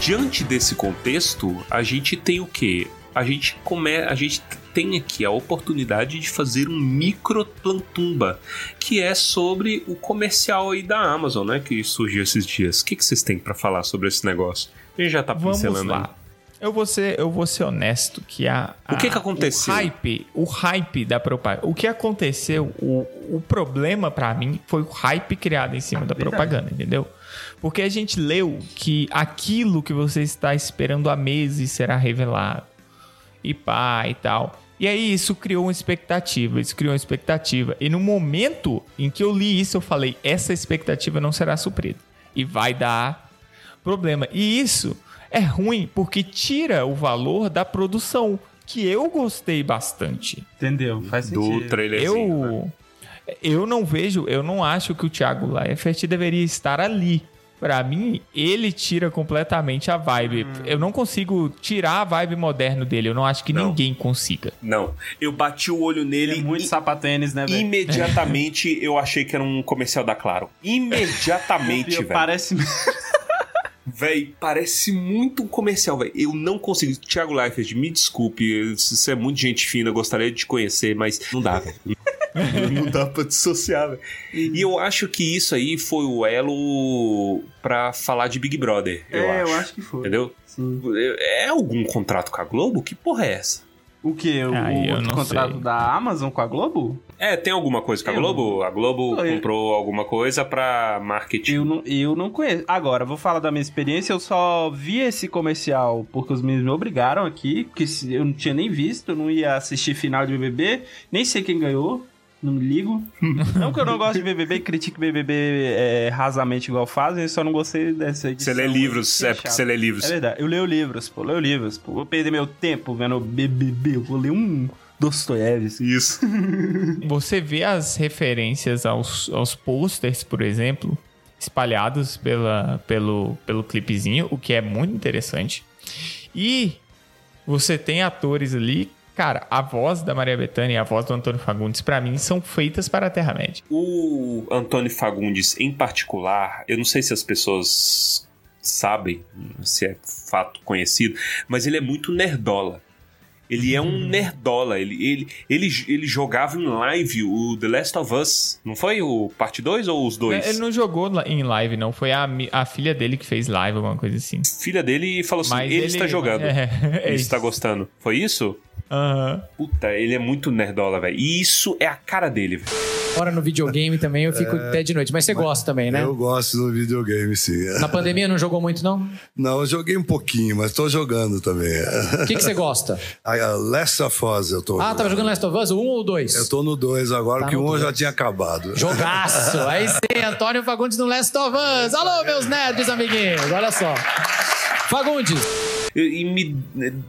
Diante desse contexto, a gente tem o quê? A gente come... a gente tem aqui a oportunidade de fazer um micro plantumba, que é sobre o comercial aí da Amazon, né, que surgiu esses dias. O que, que vocês têm pra falar sobre esse negócio? A gente já tá Vamos pincelando lá. Eu vou ser, eu vou ser honesto que a, O que a- que aconteceu? O hype, o hype da propaganda. O que aconteceu, o, o problema pra mim foi o hype criado em cima da propaganda, entendeu? Porque a gente leu que aquilo que você está esperando há meses será revelado. E pá, e tal. E aí isso criou uma expectativa, isso criou uma expectativa. E no momento em que eu li isso, eu falei, essa expectativa não será suprida. E vai dar problema. E isso é ruim porque tira o valor da produção, que eu gostei bastante. Entendeu? Faz Do sentido. trailerzinho. né? Eu, eu não vejo, eu não acho que o Thiago Leifert deveria estar ali. Pra mim, ele tira completamente a vibe. Hum. Eu não consigo tirar a vibe moderno dele. Eu não acho que Não. ninguém consiga. Não, eu bati o olho nele Ele é muito e sapatênis, né, velho? imediatamente eu achei que era um comercial da Claro. Imediatamente, velho. Parece Véi, parece muito um comercial, velho. Eu não consigo. Thiago Leifert, me desculpe. Você é muito gente fina, eu gostaria de te conhecer, mas não dá, velho. não dá pra dissociar, velho. E eu acho que isso aí foi o elo pra falar de Big Brother. Eu é, acho. eu acho que foi. Entendeu? Sim. É algum contrato com a Globo? Que porra é essa? O quê? O, Aí não contrato sei. da Amazon com a Globo? É, tem alguma coisa com a Eu- Globo? A Globo Eu- comprou alguma coisa pra marketing. Eu não, eu não conheço. Agora, vou falar da minha experiência. Eu só vi esse comercial porque os meninos me obrigaram aqui, porque eu não tinha nem visto, eu não ia assistir final de BBB, nem sei quem ganhou. Não me ligo. não que eu não gosto de BBB e critico BBB é, rasamente igual fazem, eu só não gostei dessa edição. Você lê livros, Que é porque você lê livros. É verdade, eu leio livros, pô, leio livros, pô. Vou perder meu tempo vendo BBB, eu vou ler um Dostoiévski. Isso. Você vê as referências aos, aos posters, por exemplo, espalhados pela, pelo, pelo clipezinho, o que é muito interessante. E você tem atores ali. Cara, a voz da Maria Bethânia e a voz do Antônio Fagundes, pra mim, são feitas para a Terra-média. O Antônio Fagundes, em particular, eu não sei se as pessoas sabem, se é fato conhecido, mas ele é muito nerdola. Ele é um nerdola. Ele, ele, ele, ele jogava em live o The Last of Us. Não foi o parte 2 ou os dois? Ele não jogou em live, não. Foi a, a filha dele que fez live, alguma coisa assim. Filha dele falou assim: Mas ele, está jogando. É, é ele está gostando. Foi isso? Aham. Puta, ele é muito nerdola, velho. E isso é a cara dele, velho. Fora no videogame também eu fico até de noite. Mas você gosta também, né? Eu gosto do videogame, sim. Na pandemia não jogou muito, não? Não, eu joguei um pouquinho, mas tô jogando também. O que, que você gosta? A Last of Us eu tô Ah, tava jogando Last of Us, o 1 ou o 2? Eu tô no 2 agora, Tá porque um eu dois. já tinha acabado. Jogaço! Aí sim, Antônio Fagundes no Last of Us. Alô, meus nerds amiguinhos, olha só. Fagundes, E, e me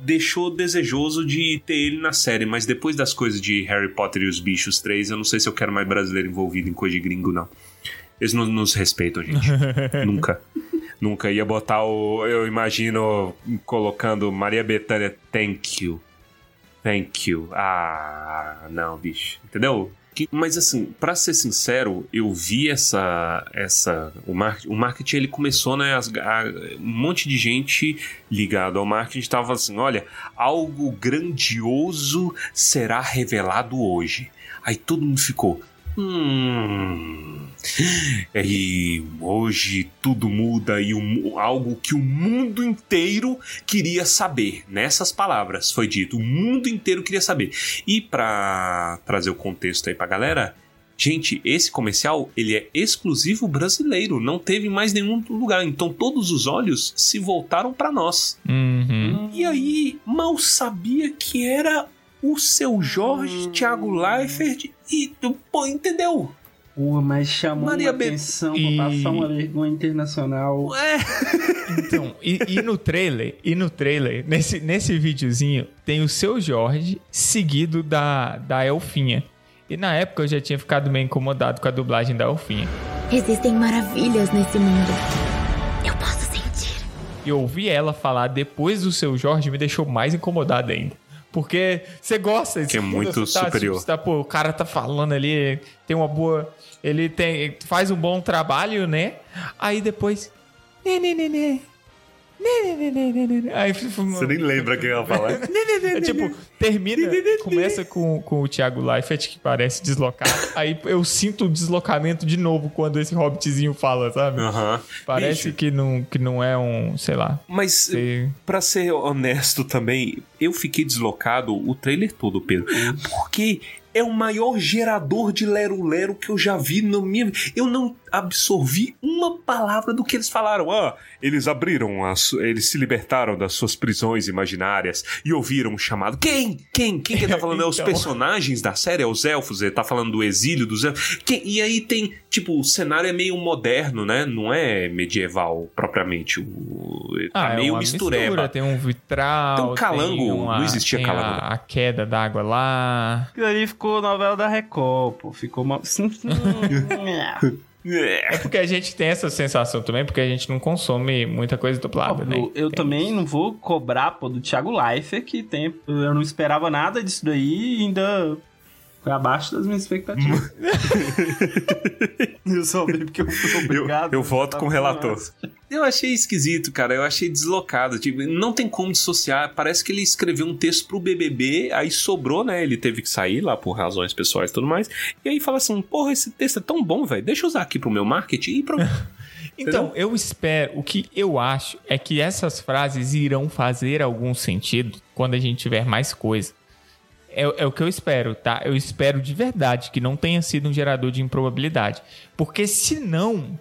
deixou desejoso de ter ele na série, mas depois das coisas de Harry Potter e os Bichos 3, eu não sei se eu quero mais brasileiro envolvido em coisa de gringo, não. Eles não nos respeitam, gente. Nunca. Nunca ia botar o. Eu imagino colocando Maria Bethânia, thank you. Thank you. Ah, não, bicho. Entendeu? Que- Mas assim, pra ser sincero, eu vi essa. essa o, marketing, o marketing ele começou, né? as- a- um monte de gente ligado ao marketing tava assim: olha, algo grandioso será revelado hoje. Aí todo mundo ficou. Hum. E hoje tudo muda e mu- algo que o mundo inteiro queria saber. Nessas palavras foi dito, o mundo inteiro queria saber. E pra trazer o contexto aí pra galera, gente, esse comercial ele é exclusivo brasileiro, não teve em mais nenhum lugar. Então todos os olhos se voltaram pra nós. Uhum. E aí, mal sabia que era o seu Jorge Thiago Leifert e, pô, entendeu? Pô, mas chamou Maria uma Be- atenção E- pra passar uma vergonha internacional. Então, e, e no trailer, e no trailer, nesse, nesse videozinho, tem o seu Jorge seguido da, da Elfinha. E na época eu já tinha ficado meio incomodado com a dublagem da Elfinha. Existem maravilhas nesse mundo. Eu posso sentir. E ouvir ela falar depois do seu Jorge me deixou mais incomodado ainda. Porque você gosta. Que é muito você tá, superior. você tá, pô, o cara tá falando ali, tem uma boa. Ele tem, faz um bom trabalho, né? Aí depois. Né, né, né, né. Aí, Você nem lembra quem ela fala. É tipo, termina, começa com, com o Thiago Leifert, que parece deslocado. Aí eu sinto o deslocamento de novo quando esse hobbitzinho fala, sabe? Parece Bicho, que não, que não é um, sei lá. Mas, Sei. pra ser honesto também, eu fiquei deslocado o trailer todo, Pedro. Porque é o maior gerador de lero-lero que eu já vi na minha Eu não absorvi uma palavra do que eles falaram. Ah, eles abriram, as, eles se libertaram das suas prisões imaginárias e ouviram um chamado. Quem? Quem? Quem que ele tá falando? É os Então. personagens da série? É os elfos? Ele tá falando do exílio dos elfos? Quem? E aí tem, tipo, o cenário é meio moderno, né? Não é medieval propriamente. O, tá Ah, meio é uma mistureba. mistura, tem um vitral, Tem um calango, tem uma- não existia tem calango. A, a queda d'água lá. Aquilo ali ficou novela da Record, pô. Ficou uma. É porque a gente tem essa sensação também, porque a gente não consome muita coisa dublada, né? eu eu também não vou cobrar, pô, do Thiago Leifert, que tem. Eu não esperava nada disso daí e ainda foi abaixo das minhas expectativas. eu só vi porque eu fui obrigado. Eu voto com o relator. Eu achei esquisito, cara. Eu achei deslocado. Tipo, não tem como dissociar. Parece que ele escreveu um texto pro BBB, aí sobrou, né? Ele teve que sair lá por razões pessoais e tudo mais. E aí fala assim: porra, esse texto é tão bom, velho. Deixa eu usar aqui pro meu marketing e pro. Então, eu espero, o que eu acho é que essas frases irão fazer algum sentido quando a gente tiver mais coisa. É, é o que eu espero, tá? Eu espero de verdade que não tenha sido um gerador de improbabilidade. Porque senão,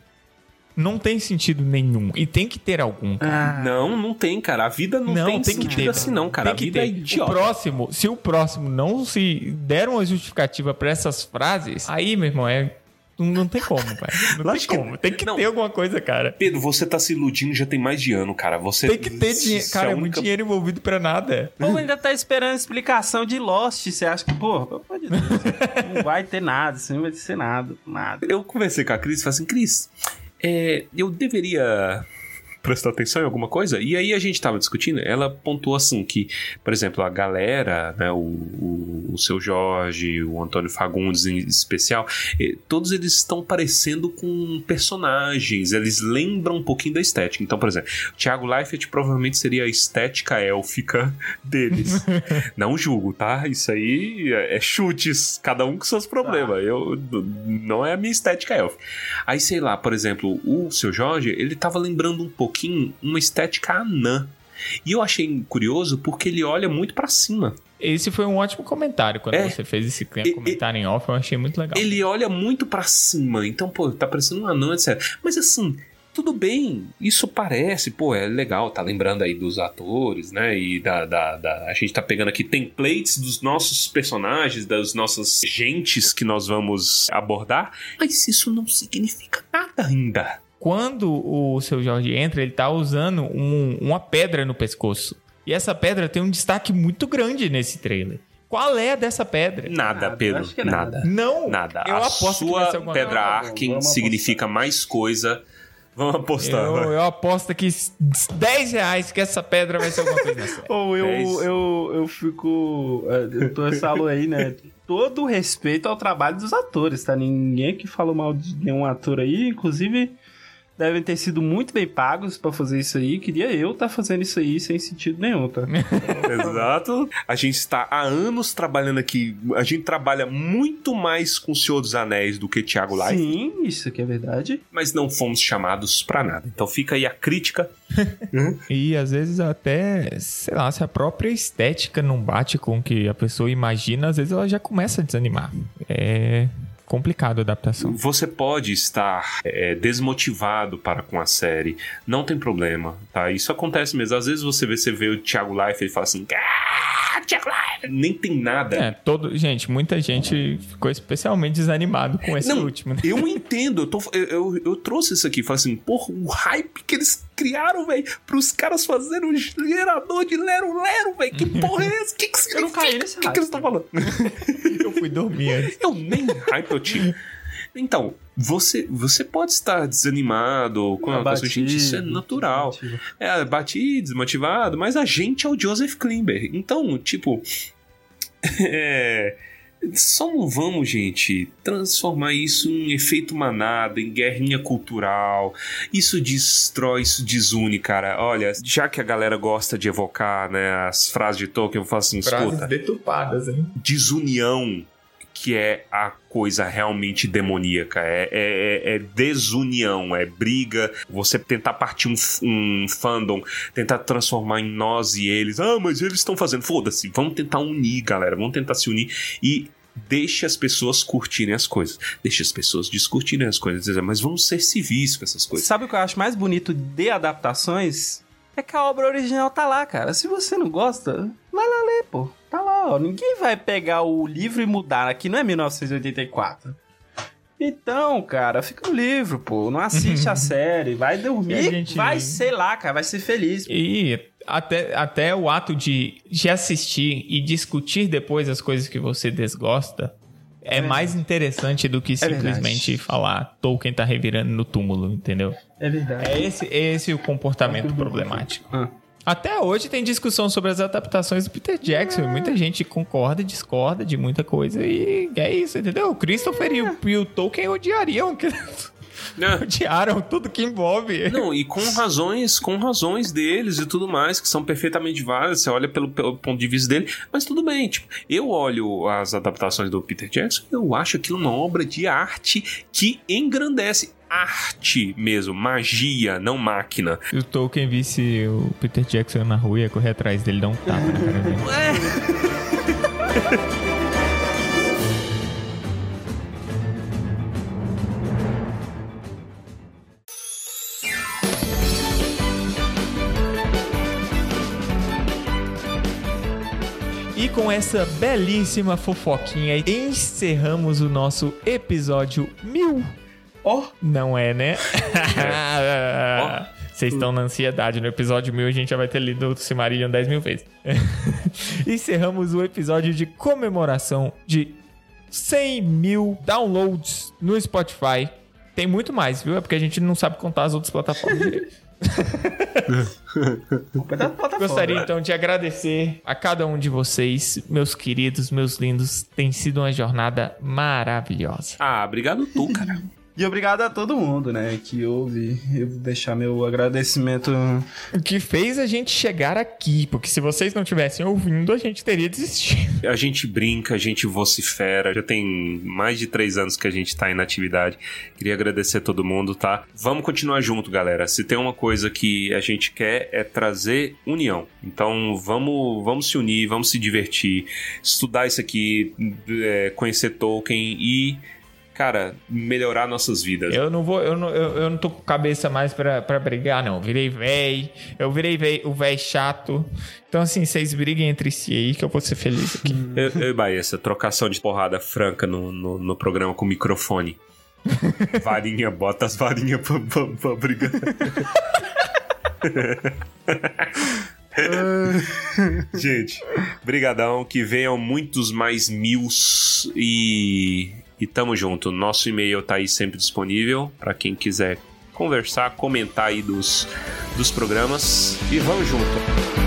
não tem sentido nenhum. E tem que ter algum, cara. Não, não tem, cara. A vida não, tem, tem que sentido ter. assim, não, cara. Tem a que vida ter. é idiota. O próximo, se o próximo não se der uma justificativa pra essas frases, aí, meu irmão, é. Não, tem como, velho. Não Lógico tem que- como. Tem que não. ter alguma coisa, cara. Pedro, você tá se iludindo já tem mais de ano, cara. Você Tem que ter dinheiro. Cara, é muito única- dinheiro envolvido pra nada. Ou ainda tá esperando explicação de Lost. Você acha que, porra, pelo amor de Deus, não vai ter nada, isso não vai ser nada, nada. Eu conversei com a Cris e falei assim, Cris, é, eu deveria prestar atenção em alguma coisa? E aí a gente tava discutindo, ela pontuou assim que, por exemplo, a galera, né, o, o, o seu Jorge, o Antônio Fagundes em especial, eh, todos eles estão parecendo com personagens, eles lembram um pouquinho da estética. Então, por exemplo, o Thiago Leifert provavelmente seria a estética élfica deles. Não julgo, tá? Isso aí é é chutes, cada um com seus problemas. Eu não é a minha estética élfica. Aí, sei lá, por exemplo, o seu Jorge, ele tava lembrando um pouquinho uma estética anã. E eu achei curioso porque ele olha muito pra cima. Esse foi um ótimo comentário quando É. você fez esse comentário em off. Eu achei muito legal. Ele olha muito pra cima. Então, pô, tá parecendo um anão, etc. Mas assim, tudo bem. Isso parece, pô, é legal. Tá lembrando aí dos atores, né? E da, da, da- A gente tá pegando aqui templates dos nossos personagens, das nossas gentes que nós vamos abordar. Mas isso não significa nada ainda. Quando o seu Jorge entra, ele tá usando um- uma pedra no pescoço. E essa pedra tem um destaque muito grande nesse trailer. Qual é dessa pedra? Nada, Nada, Pedro. acho que é nada. Não! Nada. Eu a aposto que vai sua pedra. Arkin significa mais coisa. Vamos apostar. Eu, eu aposto que 10 reais que essa pedra vai ser alguma coisa. Ou eu, eu, eu fico. é, Eu tô essa alô aí, né? Todo respeito ao trabalho dos atores, tá? Ninguém que falou mal de nenhum ator aí, inclusive. Devem ter sido muito bem pagos pra fazer isso aí. Queria eu estar fazendo isso aí sem sentido nenhum, tá? Exato. A gente está há anos trabalhando aqui. A gente trabalha muito mais com o Senhor dos Anéis do que Thiago Life, Sim, isso aqui é verdade. mas não fomos chamados pra nada. Então fica aí a crítica. E às vezes até, sei lá, se a própria estética não bate com o que a pessoa imagina, às vezes ela já começa a desanimar. É. complicado a adaptação. Você pode estar é, desmotivado para com a série, não tem problema, tá? Isso acontece mesmo. Às vezes você vê, você vê o Thiago Life e fala assim, ah, Thiago Life, nem tem nada. É, todo, gente, muita gente ficou especialmente desanimado com esse Não, último. Né? Eu entendo, eu, tô, eu, eu, eu trouxe isso aqui, falei assim, porra, o hype que eles criaram, velho, pros caras fazerem um gerador de lero-lero, velho, que porra é essa? Que que Eu não caí nesse O que, que eles estão falando? Eu fui dormir antes. Eu nem hype eu tinha. Então, você, você pode estar desanimado com a com a sua gente, isso é natural. É, batido, desmotivado, mas a gente é o Joseph Klimber. Então, tipo. É. Só não vamos, gente, transformar isso em efeito manada, em guerrinha cultural. Isso destrói, isso desune, cara. Olha, já que a galera gosta de evocar né, as frases de Tolkien, eu falo assim: Frases escuta, deturpadas, hein? desunião que é a coisa realmente demoníaca. É, é, é desunião, é briga. Você tentar partir um, um fandom, tentar transformar em nós e eles. Ah, mas eles estão fazendo. Foda-se. Vamos tentar unir, galera. Vamos tentar se unir e. Deixe as pessoas curtirem as coisas. Deixe as pessoas discutirem as coisas. Mas vamos ser civis com essas coisas. Sabe o que eu acho mais bonito de adaptações? É que a obra original tá lá, cara. Se você não gosta, vai lá ler, pô. Tá lá, ó. Ninguém vai pegar o livro e mudar. Aqui não é 1984. Então, cara, fica no livro, pô. Não assiste a série. Vai a dormir. gente- Vai, sei lá, cara. Vai ser feliz. E até, até o ato de, de assistir e discutir depois as coisas que você desgosta é, mais interessante do que simplesmente falar Tolkien tá revirando no túmulo, entendeu? É verdade. É esse, é esse o comportamento problemático. Ah. Até hoje tem discussão sobre as adaptações do Peter Jackson. e Muita gente concorda e discorda de muita coisa. E é isso, entendeu? O Christopher e, o, e o Tolkien odiariam. odiaram tudo que envolve. Não, e com razões, com razões deles e tudo mais, que são perfeitamente válidas, você olha pelo, pelo ponto de vista dele, mas tudo bem, tipo, eu olho as adaptações do Peter Jackson e eu acho aquilo uma obra de arte que engrandece. Arte mesmo, magia, não máquina. Se o Tolkien visse o Peter Jackson na rua, ia correr atrás dele, dar um tapa na cara dele. com essa belíssima fofoquinha, encerramos o nosso episódio mil. Ó, Não é, né? Vocês estão na ansiedade. No episódio mil a gente já vai ter lido o Silmarillion 10 mil vezes. Encerramos o episódio de comemoração de 100 mil downloads no Spotify. Tem muito mais, viu? É porque a gente não sabe contar as outras plataformas direito. Gostaria então de agradecer a cada um de vocês, meus queridos, meus lindos. Tem sido uma jornada maravilhosa. Ah, obrigado tu, cara. E obrigado a todo mundo, né, que ouve. Eu vou deixar meu agradecimento. O que fez a gente chegar aqui, porque se vocês não tivessem ouvindo, a gente teria desistido. A gente brinca, a gente vocifera. Já tem mais de três anos que a gente tá aí na atividade. Queria agradecer a todo mundo, tá? Vamos continuar junto, galera. Se tem uma coisa que a gente quer é trazer união. Então vamos, vamos se unir, vamos se divertir, estudar isso aqui, é, conhecer Tolkien e, cara, melhorar nossas vidas. Eu não vou, eu não, eu, eu não tô com cabeça mais pra, pra brigar, não. Eu virei véi, eu virei véi, o véi chato. Então, assim, vocês briguem entre si aí que eu vou ser feliz aqui. Eu, eu e Bahia, essa trocação de porrada franca no, no, no programa com microfone. Varinha, bota as varinhas pra, pra, pra brigar. Gente, brigadão, que venham muitos mais mils e, e tamo junto. Nosso e-mail tá aí sempre disponível para quem quiser conversar, comentar aí dos, dos programas e vamos junto.